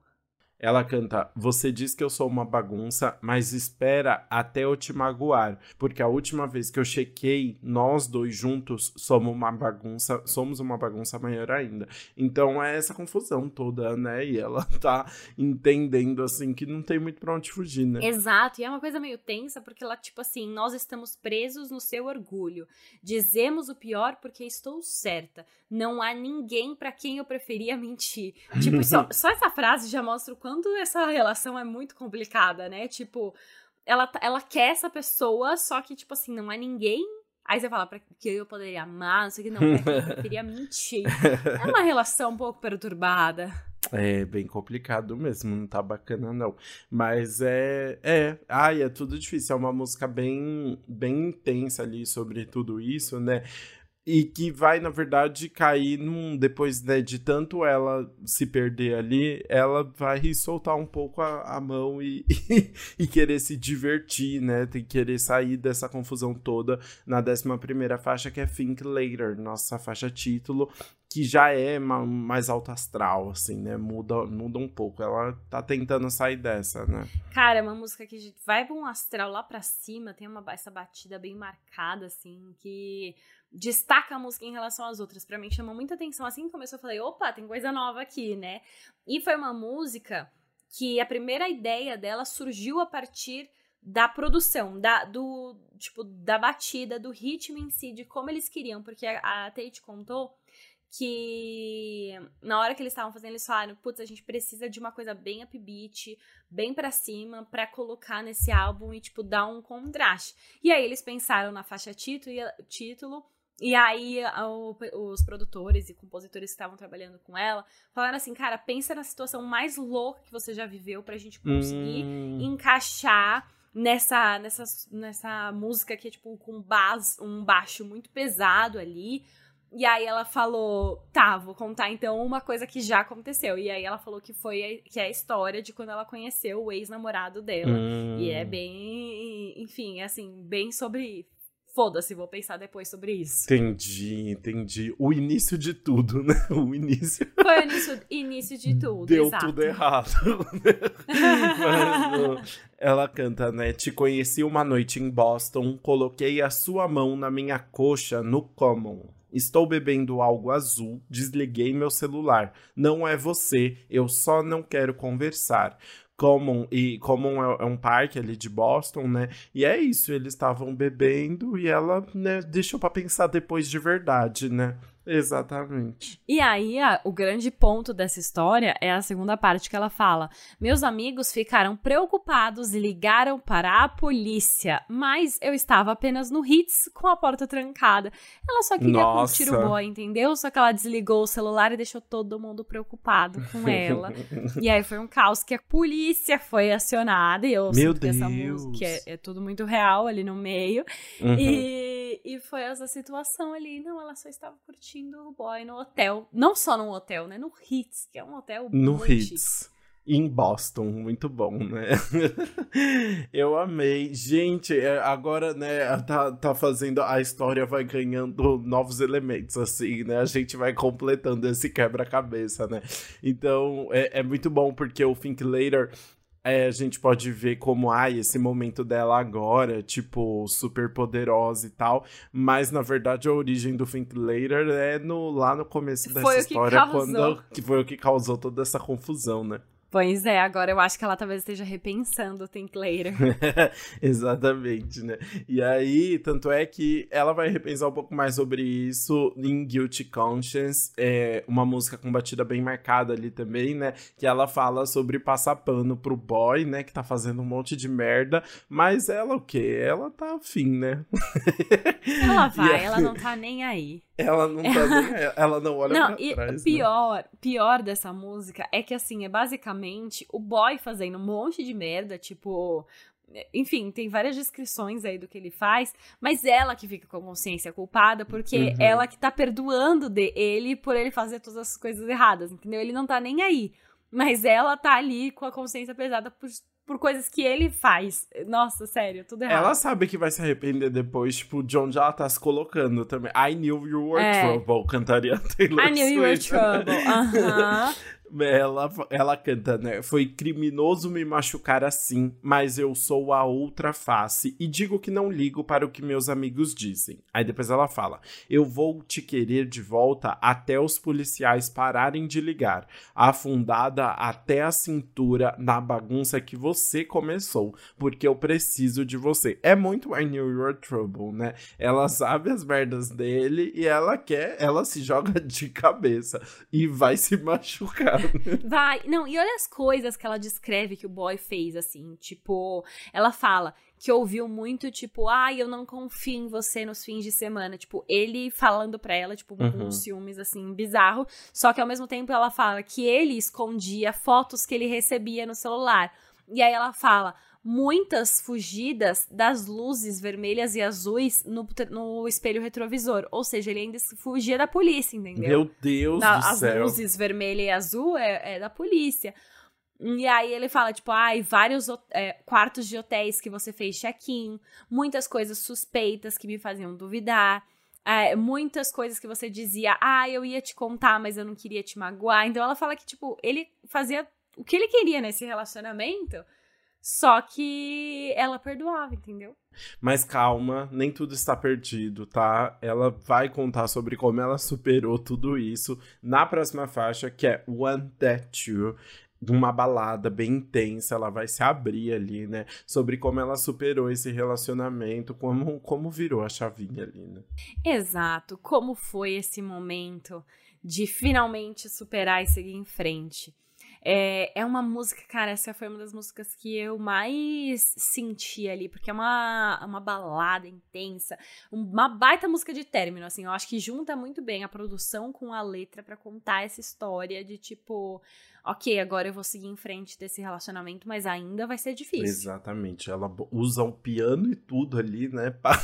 Ela canta: Você diz que eu sou uma bagunça, mas espera até eu te magoar, porque a última vez que eu chequei, nós dois juntos somos uma bagunça, somos uma bagunça maior ainda. Então é essa confusão toda, né? E ela tá entendendo assim que não tem muito pra onde fugir, né? Exato, e é uma coisa meio tensa, porque ela, tipo assim, nós estamos presos no seu orgulho. Dizemos o pior porque estou certa. Não há ninguém para quem eu preferia mentir. Tipo, só, só essa frase já mostra o quanto essa relação é muito complicada, né? Tipo, ela, ela quer essa pessoa, só que, tipo assim, não é ninguém. Aí você fala, pra que eu poderia amar, não sei o que, não, eu queria mentir. É uma relação um pouco perturbada. É bem complicado mesmo, não tá bacana não. Mas é, é, ai, é tudo difícil, é uma música bem, bem intensa ali sobre tudo isso, né? E que vai, na verdade, cair num. Depois né, de tanto ela se perder ali, ela vai soltar um pouco a, a mão e, e, e, querer se divertir, né? Tem que querer sair dessa confusão toda na 11 faixa, que é Think Later, nossa faixa título, que já é mais alto astral, assim, né? Muda, muda um pouco. Ela tá tentando sair dessa, né? Cara, é uma música que vai pra um astral lá pra cima, tem uma essa batida bem marcada, assim, que destaca a música em relação às outras. Para mim chamou muita atenção. Assim que começou, eu falei, opa, tem coisa nova aqui, né? E foi uma música que a primeira ideia dela surgiu a partir da produção, da, do, tipo, da batida, do ritmo em si, de como eles queriam, porque a, a Tate contou que na hora que eles estavam fazendo, eles falaram, putz, a gente precisa de uma coisa bem upbeat, bem para cima, para colocar nesse álbum e, tipo, dar um contraste. E aí eles pensaram na faixa título, título e aí, o, os produtores e compositores que estavam trabalhando com ela falaram assim: cara, pensa na situação mais louca que você já viveu pra gente conseguir hum. encaixar nessa, nessa, nessa música que é tipo com base, um baixo muito pesado ali. E aí ela falou: tá, vou contar então uma coisa que já aconteceu. E aí ela falou que foi que é a história de quando ela conheceu o ex-namorado dela. Hum. E é bem, enfim, assim, bem sobre foda-se, vou pensar depois sobre isso. Entendi, entendi. O início de tudo, né? O início. Foi o início, início de tudo. Deu exato. tudo errado. Mas, ela canta, né? Te conheci uma noite em Boston, coloquei a sua mão na minha coxa no Common. Estou bebendo algo azul, desliguei meu celular. Não é você, eu só não quero conversar. Common e Common é, é um parque ali de Boston, né? E é isso, eles estavam bebendo e ela, né, deixou para pensar depois de verdade, né? Exatamente. E aí, a, o grande ponto dessa história é a segunda parte que ela fala: Meus amigos ficaram preocupados e ligaram para a polícia, mas eu estava apenas no Hits com a porta trancada. Ela só queria Nossa. curtir o boy, entendeu? Só que ela desligou o celular e deixou todo mundo preocupado com ela. e aí foi um caos que a polícia foi acionada. E eu Meu sinto que essa Deus. música é, é tudo muito real ali no meio. Uhum. E, e foi essa situação ali. Não, ela só estava curtindo o boy no hotel. Não só no hotel, né? No Hits, que é um hotel No muito Hits. Em Boston, muito bom, né? Eu amei. Gente, é, agora, né, tá, tá fazendo. A história vai ganhando novos elementos, assim, né? A gente vai completando esse quebra-cabeça, né? Então, é, é muito bom porque o Think Later. É, a gente pode ver como, ai, esse momento dela agora, tipo, super poderosa e tal. Mas, na verdade, a origem do Think Later é no, lá no começo dessa Foi que história, causou. quando que foi o que causou toda essa confusão, né? Pois é, agora eu acho que ela talvez esteja repensando o Think Later. Exatamente, né? E aí, tanto é que ela vai repensar um pouco mais sobre isso em Guilty Conscience, é uma música com batida bem marcada ali também, né? Que ela fala sobre passar pano pro boy, né? Que tá fazendo um monte de merda, mas ela o quê? Ela tá afim, né? Ela vai, aí- ela não tá nem aí. Ela não tá nem. Ela não olha Não, pra e trás. né? pior, pior dessa música é que assim, é basicamente o boy fazendo um monte de merda, tipo, enfim, tem várias descrições aí do que ele faz, mas ela que fica com a consciência culpada, porque Uhum. ela que tá perdoando de ele por ele fazer todas as coisas erradas, entendeu? Ele não tá nem aí. Mas ela tá ali com a consciência pesada por, por coisas que ele faz. Nossa, sério, tudo errado. Ela sabe que vai se arrepender depois, tipo, de onde ela tá se colocando também. I knew you were É. trouble, cantaria Taylor I knew you were Swift, trouble. Aham. Ela, ela canta, né? Foi criminoso me machucar assim, mas eu sou a outra face e digo que não ligo para o que meus amigos dizem. Aí depois ela fala: Eu vou te querer de volta até os policiais pararem de ligar, afundada até a cintura na bagunça que você começou, porque eu preciso de você. É muito I Knew You Were Trouble, né? Ela sabe as merdas dele e ela quer, ela se joga de cabeça e vai se machucar. Vai. Não, e olha as coisas que ela descreve que o boy fez, assim. Tipo, ela fala que ouviu muito, tipo, ai, eu não confio em você nos fins de semana. Tipo, ele falando pra ela, tipo, com Uhum. ciúmes, assim, bizarro. Só que ao mesmo tempo ela fala que ele escondia fotos que ele recebia no celular. E aí ela fala. Muitas fugidas das luzes vermelhas e azuis no, no espelho retrovisor. Ou seja, ele ainda fugia da polícia, entendeu? Meu Deus Na- do as céu. luzes vermelha e azul é, é da polícia. E aí ele fala, tipo, ai, vários ho- é, quartos de hotéis que você fez check-in, muitas coisas suspeitas que me faziam duvidar. é, muitas coisas que você dizia, ah, eu ia te contar, mas eu não queria te magoar. Então ela fala que, tipo, ele fazia o que ele queria nesse relacionamento, só que ela perdoava, entendeu? Mas calma, nem tudo está perdido, tá? Ela vai contar sobre como ela superou tudo isso na próxima faixa, que é One That You. Uma balada bem intensa, ela vai se abrir ali, né? Sobre como ela superou esse relacionamento, como, como virou a chavinha ali, né? Exato. Como foi esse momento de finalmente superar e seguir em frente? É, é uma música, cara, essa foi uma das músicas que eu mais senti ali, porque é uma, uma balada intensa, uma baita música de término, assim, eu acho que junta muito bem a produção com a letra pra contar essa história de tipo, ok, agora eu vou seguir em frente desse relacionamento, mas ainda vai ser difícil. Exatamente. Ela usa o piano e tudo ali, né? Pra,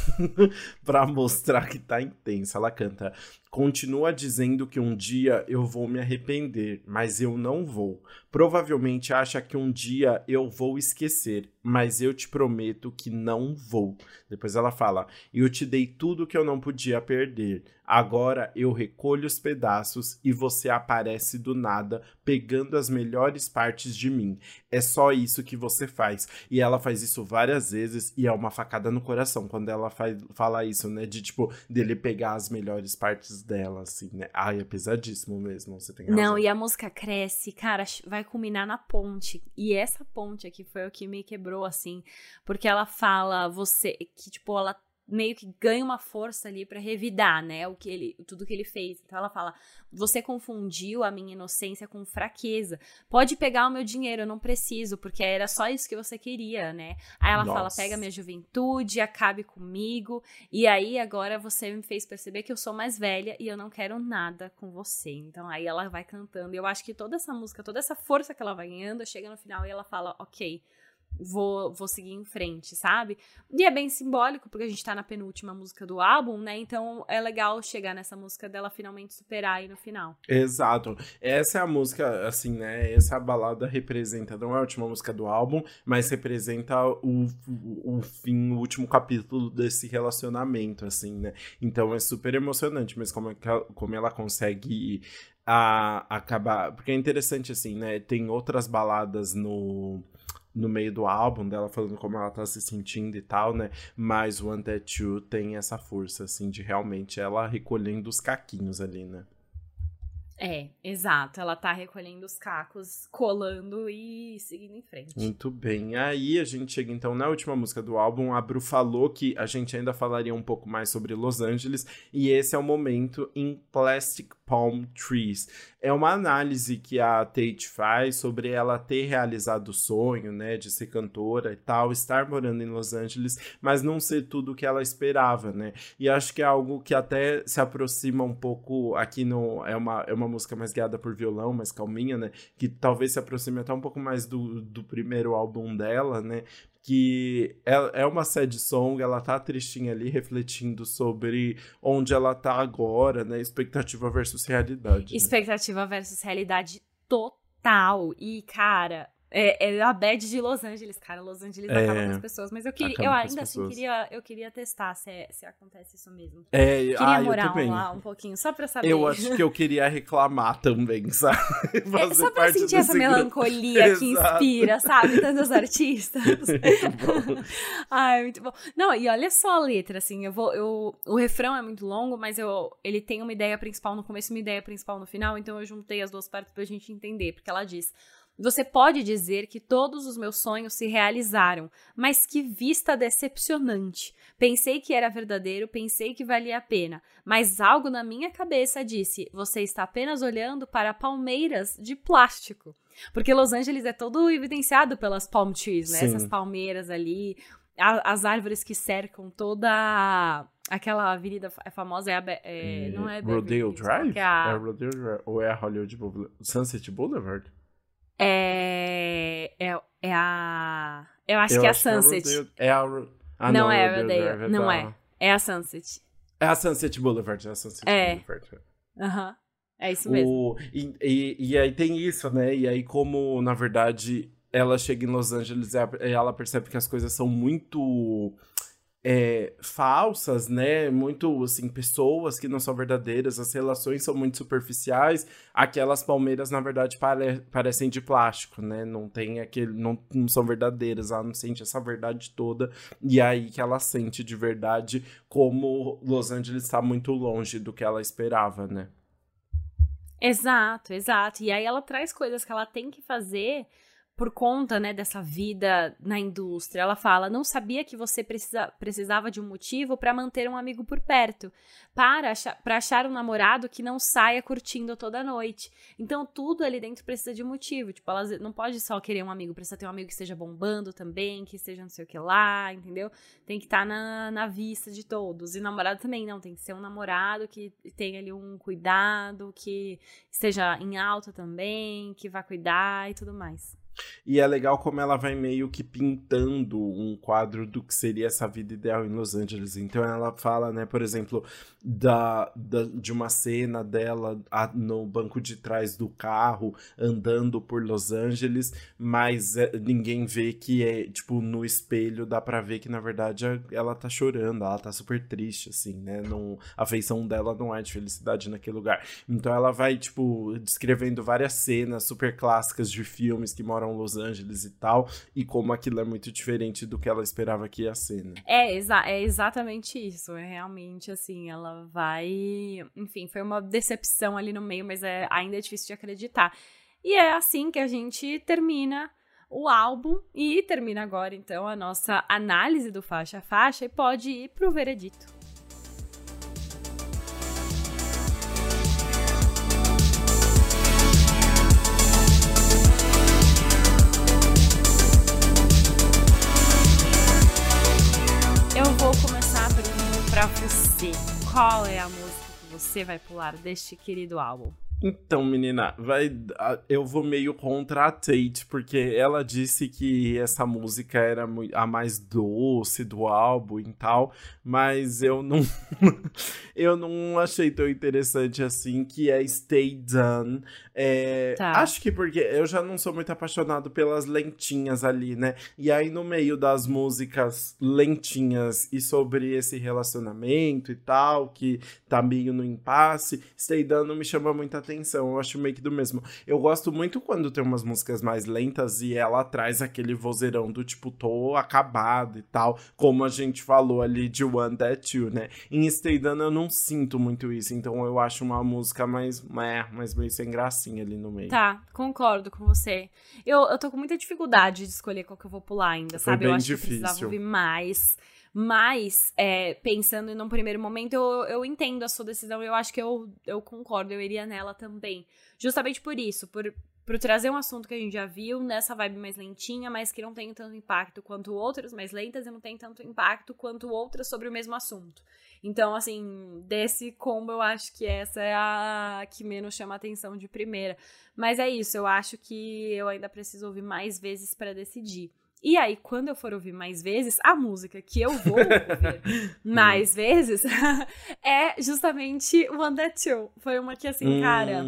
pra mostrar que tá intensa. Ela canta. Continua dizendo que um dia eu vou me arrepender, mas eu não vou. Provavelmente acha que um dia eu vou esquecer. Mas eu te prometo que não vou. Depois ela fala: Eu te dei tudo que eu não podia perder. Agora eu recolho os pedaços e você aparece do nada, pegando as melhores partes de mim. É só isso que você faz. E ela faz isso várias vezes e é uma facada no coração quando ela faz, fala isso, né? De tipo, dele pegar as melhores partes dela, assim, né? Ai, é pesadíssimo mesmo, você tem razão. Não, e a música cresce, cara, vai culminar na ponte. E essa ponte aqui foi o que me quebrou, assim, porque ela fala, você, que, tipo, ela meio que ganha uma força ali para revidar, né, o que ele, tudo que ele fez. Então ela fala: "Você confundiu a minha inocência com fraqueza. Pode pegar o meu dinheiro, eu não preciso, porque era só isso que você queria, né?" Aí ela Nossa. fala: "Pega minha juventude, acabe comigo, e aí agora você me fez perceber que eu sou mais velha e eu não quero nada com você." Então aí ela vai cantando. E eu acho que toda essa música, toda essa força que ela vai ganhando, chega no final e ela fala: "OK, vou, vou seguir em frente, sabe? E é bem simbólico, porque a gente tá na penúltima música do álbum, né? Então é legal chegar nessa música dela finalmente superar aí no final. Exato. Essa é a música, assim, né? Essa balada representa, não é a última música do álbum, mas representa o, o, o fim, o último capítulo desse relacionamento, assim, né? Então é super emocionante, mas como, é ela, como ela consegue a, acabar. Porque é interessante, assim, né? Tem outras baladas no no meio do álbum dela falando como ela tá se sentindo e tal, né? Mas o One That You tem essa força, assim, de realmente ela recolhendo os caquinhos ali, né? É, exato. Ela tá recolhendo os cacos, colando e seguindo em frente. Muito bem. Aí a gente chega então na última música do álbum. A Bru falou que a gente ainda falaria um pouco mais sobre Los Angeles. E esse é o momento em Plastic Palm Trees. É uma análise que a Tate faz sobre ela ter realizado o sonho, né, de ser cantora e tal, estar morando em Los Angeles, mas não ser tudo o que ela esperava, né? E acho que é algo que até se aproxima um pouco aqui no é uma, é uma música mais guiada por violão, mais calminha, né? Que talvez se aproxime até um pouco mais do, do primeiro álbum dela, né? que é, é uma sad song, ela tá tristinha ali, refletindo sobre onde ela tá agora, né? Expectativa versus realidade. Né? Expectativa versus realidade total. E, cara, é, é, a bad de Los Angeles, cara. Los Angeles é, acaba com as pessoas. Mas eu queria, eu ainda assim queria, eu queria testar se, é, se acontece isso mesmo. É, queria ah, morar lá um pouquinho, só pra saber. Eu acho que eu queria reclamar também, sabe? É, só pra sentir essa melancolia Exato. que inspira, sabe? Tantos artistas. muito bom. Ai, muito bom. Não, e olha só a letra, assim, eu vou. Eu, o refrão é muito longo, mas eu, ele tem uma ideia principal no começo e uma ideia principal no final, então eu juntei as duas partes pra gente entender, porque ela diz. Você pode dizer que todos os meus sonhos se realizaram, mas que vista decepcionante. Pensei que era verdadeiro, pensei que valia a pena, mas algo na minha cabeça disse: você está apenas olhando para palmeiras de plástico. Porque Los Angeles é todo evidenciado pelas palm trees, né? Sim. Essas palmeiras ali, a, as árvores que cercam toda aquela avenida famosa é, a, é, não é Rodeo Drive? É, a... é Rodeo Drive ou é a Hollywood Boulevard? Sunset Boulevard? É, é, é a. Eu acho eu que é a Sunset. É a. Ah, não, não é a Rodeo. Não é. É a Sunset. É a Sunset Boulevard. É a Sunset é. Boulevard. É. Aham. Uhum. É isso mesmo. O, e, e, e, aí tem isso, né? E aí, como, na verdade, ela chega em Los Angeles e ela percebe que as coisas são muito é, falsas, né? Muito, assim, pessoas que não são verdadeiras, as relações são muito superficiais. Aquelas palmeiras, na verdade, pare parecem de plástico, né? Não tem aquele. Não, não são verdadeiras, ela não sente essa verdade toda. E é aí que ela sente de verdade como Los Angeles está muito longe do que ela esperava, né? Exato, exato. E aí ela traz coisas que ela tem que fazer por conta, né, dessa vida na indústria. Ela fala: "Não sabia que você precisa, precisava de um motivo para manter um amigo por perto, para achar, para achar um namorado que não saia curtindo toda noite. Então tudo ali dentro precisa de motivo. Tipo, ela não pode só querer um amigo, precisa ter um amigo que esteja bombando também, que esteja não sei o que lá, entendeu? Tem que estar tá na, na vista de todos. E namorado também não, tem que ser um namorado que tenha ali um cuidado, que esteja em alta também, que vá cuidar e tudo mais. E é legal como ela vai meio que pintando um quadro do que seria essa vida ideal em Los Angeles. Então ela fala, né, por exemplo, da, da de uma cena dela a, no banco de trás do carro andando por Los Angeles, mas é, ninguém vê que é, tipo, no espelho dá pra ver que na verdade ela tá chorando, ela tá super triste, assim, né? Não, a feição dela não é de felicidade naquele lugar. Então ela vai, tipo, descrevendo várias cenas super clássicas de filmes que moram Los Angeles e tal, e como aquilo é muito diferente do que ela esperava que ia ser, né? É, exa é exatamente isso. É realmente assim, ela vai. Enfim, foi uma decepção ali no meio, mas é, ainda é difícil de acreditar. E é assim que a gente termina o álbum e termina agora então a nossa análise do faixa a faixa e pode ir pro veredito. Qual é a música que você vai pular deste querido álbum? Então, menina, vai, eu vou meio contra a Tate, porque ela disse que essa música era a mais doce do álbum e tal, mas eu não eu não achei tão interessante assim, que é Stay Done. É, tá. Acho que porque eu já não sou muito apaixonado pelas lentinhas ali, né? E aí no meio das músicas lentinhas e sobre esse relacionamento e tal, que tá meio no impasse, Stay Done não me chama muita atenção atenção, eu acho meio que do mesmo. Eu gosto muito quando tem umas músicas mais lentas e ela traz aquele vozeirão do tipo, tô acabado e tal, como a gente falou ali de One That You, né? Em Stay Done eu não sinto muito isso, então eu acho uma música mais, mais meio sem gracinha ali no meio. Tá, concordo com você. Eu, eu tô com muita dificuldade de escolher qual que eu vou pular ainda, Foi sabe? eu acho difícil. que eu precisava ouvir mais. Mas, é, pensando num primeiro momento, eu, eu entendo a sua decisão. Eu acho que eu, eu concordo, eu iria nela também. Justamente por isso, por, por trazer um assunto que a gente já viu nessa vibe mais lentinha, mas que não tem tanto impacto quanto outras mais lentas e não tem tanto impacto quanto outras sobre o mesmo assunto. Então, assim, desse combo eu acho que essa é a que menos chama atenção de primeira. Mas é isso, eu acho que eu ainda preciso ouvir mais vezes para decidir. E aí, quando eu for ouvir mais vezes, a música que eu vou ouvir mais vezes é justamente One That Two. Foi uma que, assim, hum. cara,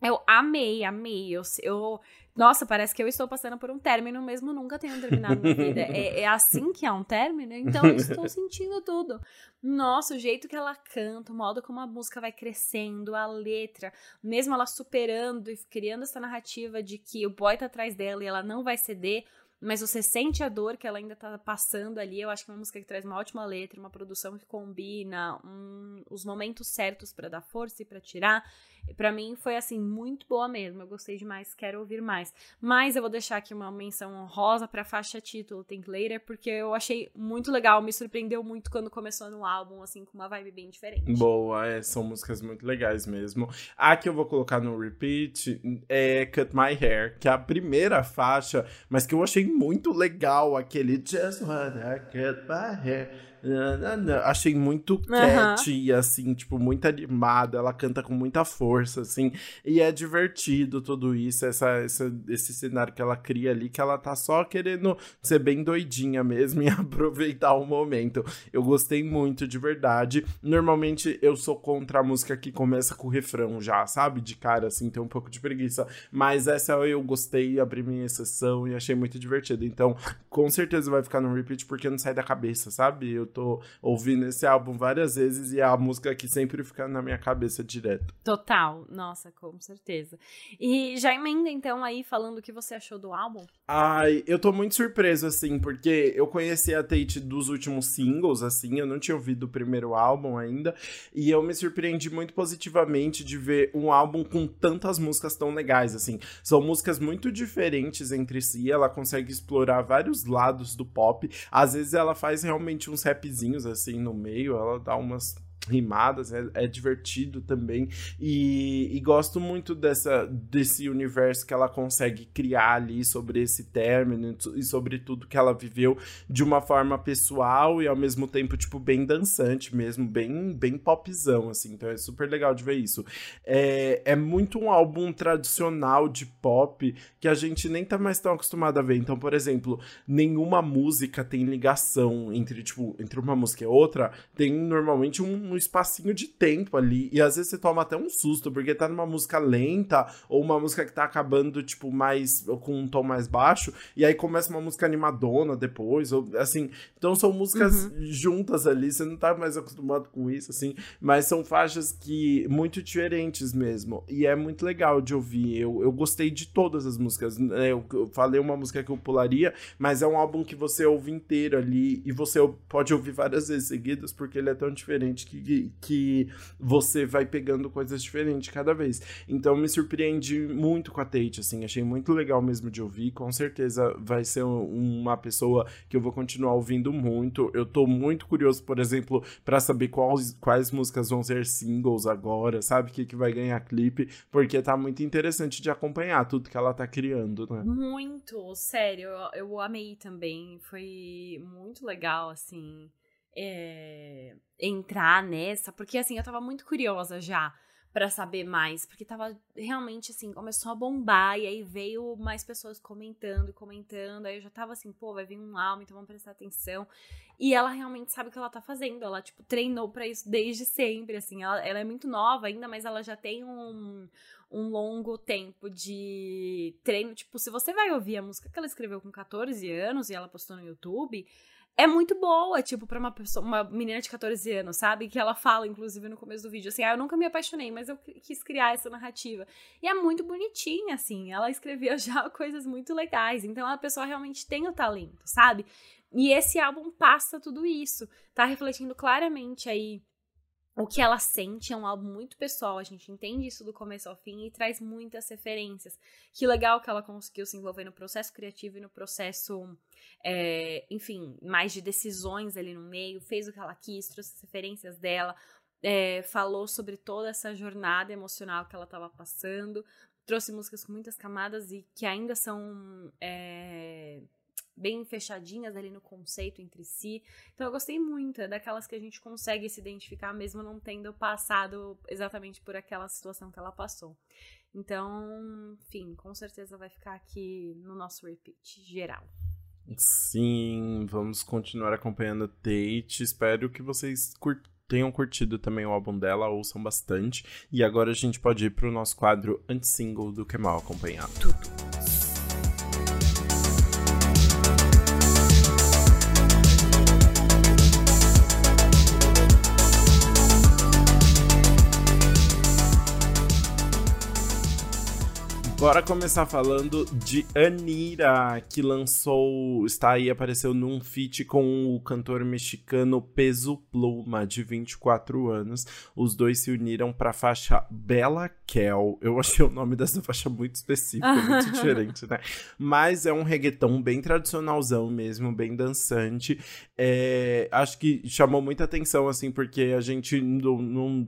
eu amei, amei. Eu, eu, nossa, parece que eu estou passando por um término, mesmo nunca tendo terminado minha vida. É, é assim que é um término? Então eu estou sentindo tudo. Nossa, o jeito que ela canta, o modo como a música vai crescendo, a letra, mesmo ela superando e criando essa narrativa de que o boy tá atrás dela e ela não vai ceder mas você sente a dor que ela ainda tá passando ali. Eu acho que é uma música que traz uma ótima letra, uma produção que combina, um, os momentos certos para dar força e para tirar para mim foi assim muito boa mesmo. Eu gostei demais, quero ouvir mais. Mas eu vou deixar aqui uma menção honrosa para faixa título Think Later, porque eu achei muito legal, me surpreendeu muito quando começou no álbum assim com uma vibe bem diferente. Boa, é, são músicas muito legais mesmo. A que eu vou colocar no repeat é Cut My Hair, que é a primeira faixa, mas que eu achei muito legal aquele Just Wanna Cut My Hair. Achei muito cat, uhum. assim, tipo, muito animada. Ela canta com muita força, assim. E é divertido tudo isso, essa, essa, esse cenário que ela cria ali, que ela tá só querendo ser bem doidinha mesmo e aproveitar o momento. Eu gostei muito, de verdade. Normalmente eu sou contra a música que começa com o refrão já, sabe? De cara, assim, tem um pouco de preguiça. Mas essa eu gostei, abri minha exceção e achei muito divertido. Então, com certeza vai ficar no repeat porque não sai da cabeça, sabe? Eu tô ouvindo esse álbum várias vezes e é a música que sempre fica na minha cabeça direto. Total, nossa, com certeza. E já emenda então aí falando o que você achou do álbum? Ai, eu tô muito surpreso, assim, porque eu conheci a Tate dos últimos singles, assim, eu não tinha ouvido o primeiro álbum ainda, e eu me surpreendi muito positivamente de ver um álbum com tantas músicas tão legais, assim. São músicas muito diferentes entre si, ela consegue explorar vários lados do pop, às vezes ela faz realmente uns rap rapzinhos assim no meio, ela dá umas rimadas, é, é, divertido também. E, e, gosto muito dessa, desse universo que ela consegue criar ali sobre esse término e sobre tudo que ela viveu de uma forma pessoal e ao mesmo tempo, tipo, bem dançante mesmo, bem, bem popzão, assim. Então é super legal de ver isso. É, é muito um álbum tradicional de pop que a gente nem tá mais tão acostumado a ver. Então, por exemplo, nenhuma música tem ligação entre, tipo, entre uma música e outra. Tem normalmente um um espacinho de tempo ali. E às vezes você toma até um susto, porque tá numa música lenta, ou uma música que tá acabando, tipo, mais. com um tom mais baixo, e aí começa uma música animadona depois, ou assim. Então são músicas uhum. juntas ali, você não tá mais acostumado com isso, assim. Mas são faixas que. muito diferentes mesmo. E é muito legal de ouvir. Eu, eu gostei de todas as músicas. Né? Eu, eu falei uma música que eu pularia, mas é um álbum que você ouve inteiro ali, e você pode ouvir várias vezes seguidas, porque ele é tão diferente que que, você vai pegando coisas diferentes cada vez. Então me surpreendi muito com a Tate, assim, achei muito legal mesmo de ouvir. Com certeza vai ser uma pessoa que eu vou continuar ouvindo muito. Eu tô muito curioso, por exemplo, para saber quais, quais músicas vão ser singles agora, sabe? O que, que vai ganhar clipe, porque tá muito interessante de acompanhar tudo que ela tá criando, né? Muito, sério, eu, eu amei também. Foi muito legal, assim é, entrar nessa, porque assim, eu tava muito curiosa já para saber mais, porque tava realmente assim, começou a bombar, e aí veio mais pessoas comentando, comentando, aí eu já tava assim, pô, vai vir um álbum, então vamos prestar atenção. E ela realmente sabe o que ela tá fazendo, ela, tipo, treinou para isso desde sempre, assim, ela, ela é muito nova ainda, mas ela já tem um, um longo tempo de treino, tipo, se você vai ouvir a música que ela escreveu com 14 anos e ela postou no YouTube, é muito boa, tipo, pra uma pessoa, uma menina de 14 anos, sabe? Que ela fala, inclusive, no começo do vídeo, assim, ah, eu nunca me apaixonei, mas eu quis criar essa narrativa. E é muito bonitinha, assim, ela escreveu já coisas muito legais, então a pessoa realmente tem o talento, sabe? E esse álbum passa tudo isso, tá refletindo claramente aí o que ela sente é um álbum muito pessoal, a gente entende isso do começo ao fim e traz muitas referências. Que legal que ela conseguiu se envolver no processo criativo e no processo, é, enfim, mais de decisões ali no meio, fez o que ela quis, trouxe as referências dela, é, falou sobre toda essa jornada emocional que ela estava passando, trouxe músicas com muitas camadas e que ainda são. É, bem fechadinhas ali no conceito entre si. Então eu gostei muito, é daquelas que a gente consegue se identificar mesmo não tendo passado exatamente por aquela situação que ela passou. Então, enfim, com certeza vai ficar aqui no nosso repeat geral. Sim, vamos continuar acompanhando Tate. Espero que vocês tenham curtido também o álbum dela, ouçam bastante. E agora a gente pode ir para o nosso quadro anti-single do Que Mal Acompanhado. Tudo. Bora começar falando de Anira, que lançou, está aí, apareceu num feat com o cantor mexicano Peso Pluma, de 24 anos. Os dois se uniram para a faixa Bela Kel. Eu achei o nome dessa faixa muito específico, muito diferente, né? Mas é um reggaeton bem tradicionalzão mesmo, bem dançante. É, acho que chamou muita atenção, assim, porque a gente não, não,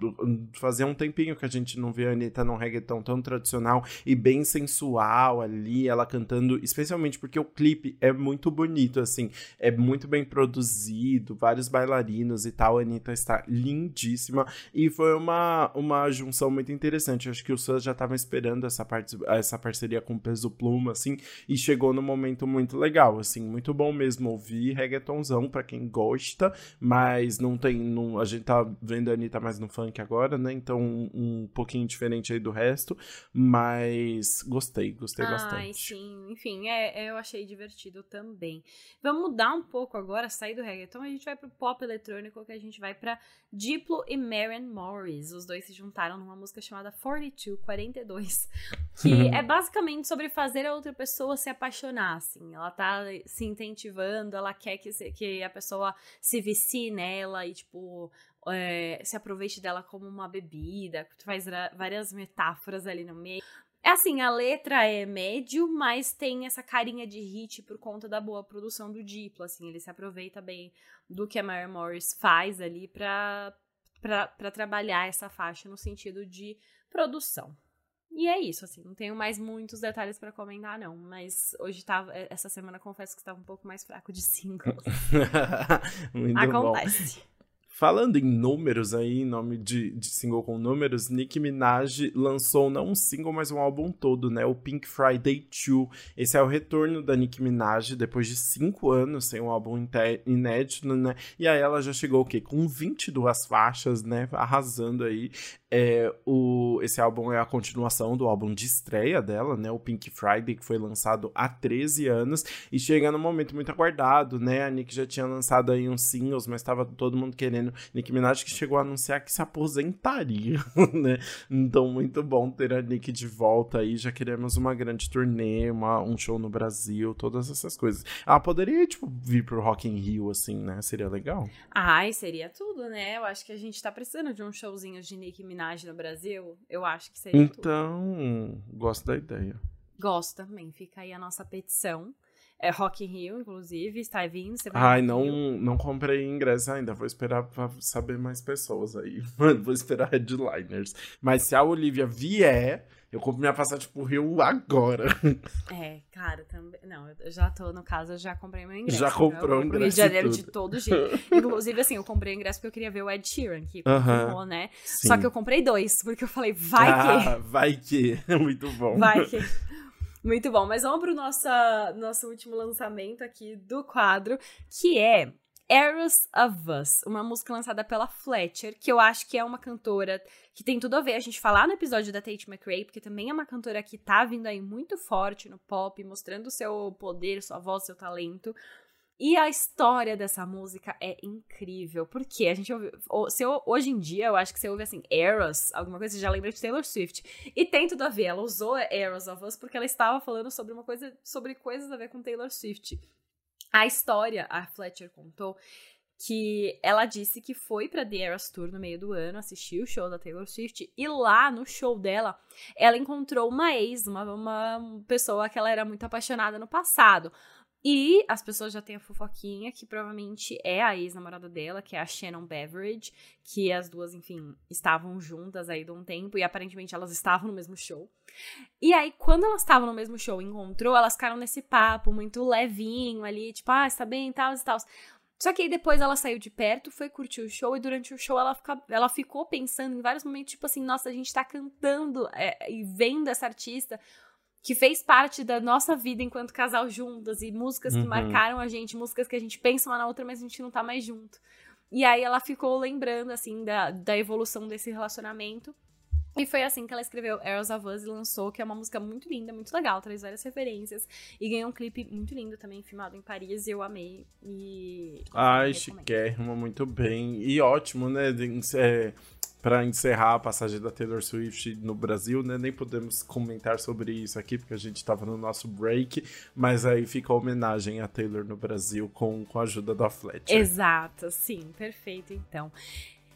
fazia um tempinho que a gente não vê a Anitta num reggaeton tão tradicional e bem sensual ali, ela cantando, especialmente porque o clipe é muito bonito, assim, é muito bem produzido, vários bailarinos e tal, a Anitta está lindíssima e foi uma, uma junção muito interessante, acho que os fãs já estavam esperando essa, parte, essa parceria com o Peso Pluma, assim, e chegou num momento muito legal, assim, muito bom mesmo ouvir reggaetonzão para quem gosta, mas não tem. Não, a gente tá vendo a Anitta mais no funk agora, né? Então, um, um pouquinho diferente aí do resto. Mas gostei, gostei Ai, bastante. Ai, sim. Enfim, é, é, eu achei divertido também. Vamos mudar um pouco agora, sair do reggaeton, a gente vai pro pop eletrônico, que a gente vai pra Diplo e Maren Morris. Os dois se juntaram numa música chamada 42, 42. Que é basicamente sobre fazer a outra pessoa se apaixonar, assim. Ela tá se incentivando, ela quer que, que a pessoa se vicie nela e, tipo, é, se aproveite dela como uma bebida, faz várias metáforas ali no meio. É assim, a letra é médio, mas tem essa carinha de hit por conta da boa produção do Diplo, assim, ele se aproveita bem do que a Mary Morris faz ali pra para trabalhar essa faixa no sentido de produção. E é isso, assim, não tenho mais muitos detalhes para comentar, não. Mas hoje tava. É, essa semana confesso que estava um pouco mais fraco de singles. Acontece. Bom. Falando em números aí, em nome de, de, single com números, Nicki Minaj lançou não um single, mas um álbum todo, né? O Pink Friday 2. Esse é o retorno da Nicki Minaj depois de cinco anos sem um álbum inédito, né? E aí ela já chegou o quê? Com 22 faixas, né? Arrasando aí. É, o, esse álbum é a continuação do álbum de estreia dela, né? O Pink Friday, que foi lançado há 13 anos e chega num momento muito aguardado, né? A Nick já tinha lançado aí uns singles, mas estava todo mundo querendo. Nick Minaj que chegou a anunciar que se aposentaria, né? Então, muito bom ter a Nick de volta aí. Já queremos uma grande turnê, uma, um show no Brasil, todas essas coisas. Ela poderia, tipo, vir pro Rock in Rio, assim, né? Seria legal. Ai, seria tudo, né? Eu acho que a gente tá precisando de um showzinho de Nick Minaj no Brasil, eu acho que seria Então, tudo. gosto da ideia. Gosto também. Fica aí a nossa petição. É Rock in Rio, inclusive, está vindo. Você vai Ai, não, não comprei ingresso ainda. Vou esperar pra saber mais pessoas aí. Vou esperar headliners. Mas se a Olivia vier, eu compro minha passagem pro Rio agora. É, cara, também. Não, eu já tô, no caso, eu já comprei meu ingresso. Já comprou o ingresso. Rio de Janeiro de todo jeito. Inclusive, assim, eu comprei o ingresso porque eu queria ver o Ed Sheeran, que uh -huh. né? Sim. Só que eu comprei dois, porque eu falei, vai ah, que. Vai que. Muito bom. Vai que. Muito bom. Mas vamos pro nosso, nosso último lançamento aqui do quadro, que é Eras of Us, uma música lançada pela Fletcher, que eu acho que é uma cantora que tem tudo a ver a gente falar no episódio da Tate McRae, porque também é uma cantora que tá vindo aí muito forte no pop, mostrando seu poder, sua voz, seu talento. E a história dessa música é incrível, porque a gente ouve, se eu, hoje em dia eu acho que você ouve assim, Eras, alguma coisa, você já lembra de Taylor Swift. E tem tudo a ver, ela usou Eras of Us porque ela estava falando sobre uma coisa, sobre coisas a ver com Taylor Swift. A história, a Fletcher contou que ela disse que foi para The Eras Tour no meio do ano, assistiu o show da Taylor Swift e lá no show dela, ela encontrou uma ex, uma, uma pessoa que ela era muito apaixonada no passado. E as pessoas já têm a fofoquinha, que provavelmente é a ex-namorada dela, que é a Shannon Beveridge, que as duas, enfim, estavam juntas aí de um tempo e aparentemente elas estavam no mesmo show. E aí, quando elas estavam no mesmo show encontrou, elas ficaram nesse papo muito levinho ali, tipo, ah, está bem, tal e tal. Só que aí depois ela saiu de perto, foi curtir o show, e durante o show ela, fica, ela ficou pensando em vários momentos, tipo assim, nossa, a gente tá cantando é, e vendo essa artista que fez parte da nossa vida enquanto casal juntas, e músicas que uhum. marcaram a gente, músicas que a gente pensa uma na outra, mas a gente não tá mais junto. E aí ela ficou lembrando, assim, da, da evolução desse relacionamento. E foi assim que ela escreveu Arrows of Us e lançou, que é uma música muito linda, muito legal, traz várias referências. E ganhou um clipe muito lindo também, filmado em Paris, e eu amei. E. Ai, chiquérrimo, muito bem. E ótimo, né? É, para encerrar a passagem da Taylor Swift no Brasil, né? Nem podemos comentar sobre isso aqui, porque a gente estava no nosso break, mas aí fica a homenagem a Taylor no Brasil com, com a ajuda da Fletcher. Exato, sim, perfeito então.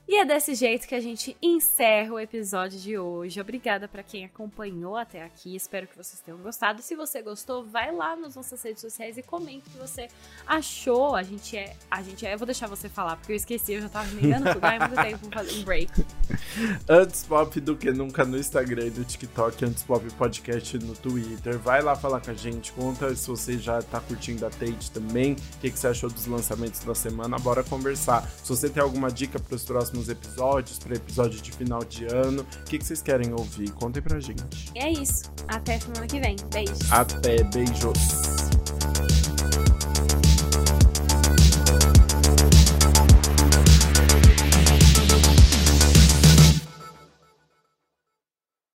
E é desse jeito que a gente encerra o episódio de hoje. Obrigada para quem acompanhou até aqui. Espero que vocês tenham gostado. Se você gostou, vai lá nas nossas redes sociais e comente o que você achou. A gente é, a gente é, eu vou deixar você falar porque eu esqueci, eu já tava me tudo há muito tempo fazer um break. Antes pop do que nunca no Instagram e no TikTok, antes pop podcast no Twitter. Vai lá falar com a gente, conta se você já tá curtindo a Tate também, o que, que você achou dos lançamentos da semana. Bora conversar. Se você tem alguma dica para os próximos próximos episódios, para episódio de final de ano. O que, que vocês querem ouvir? Contem pra gente. É isso. Até semana que vem. Beijos. Até. Beijos.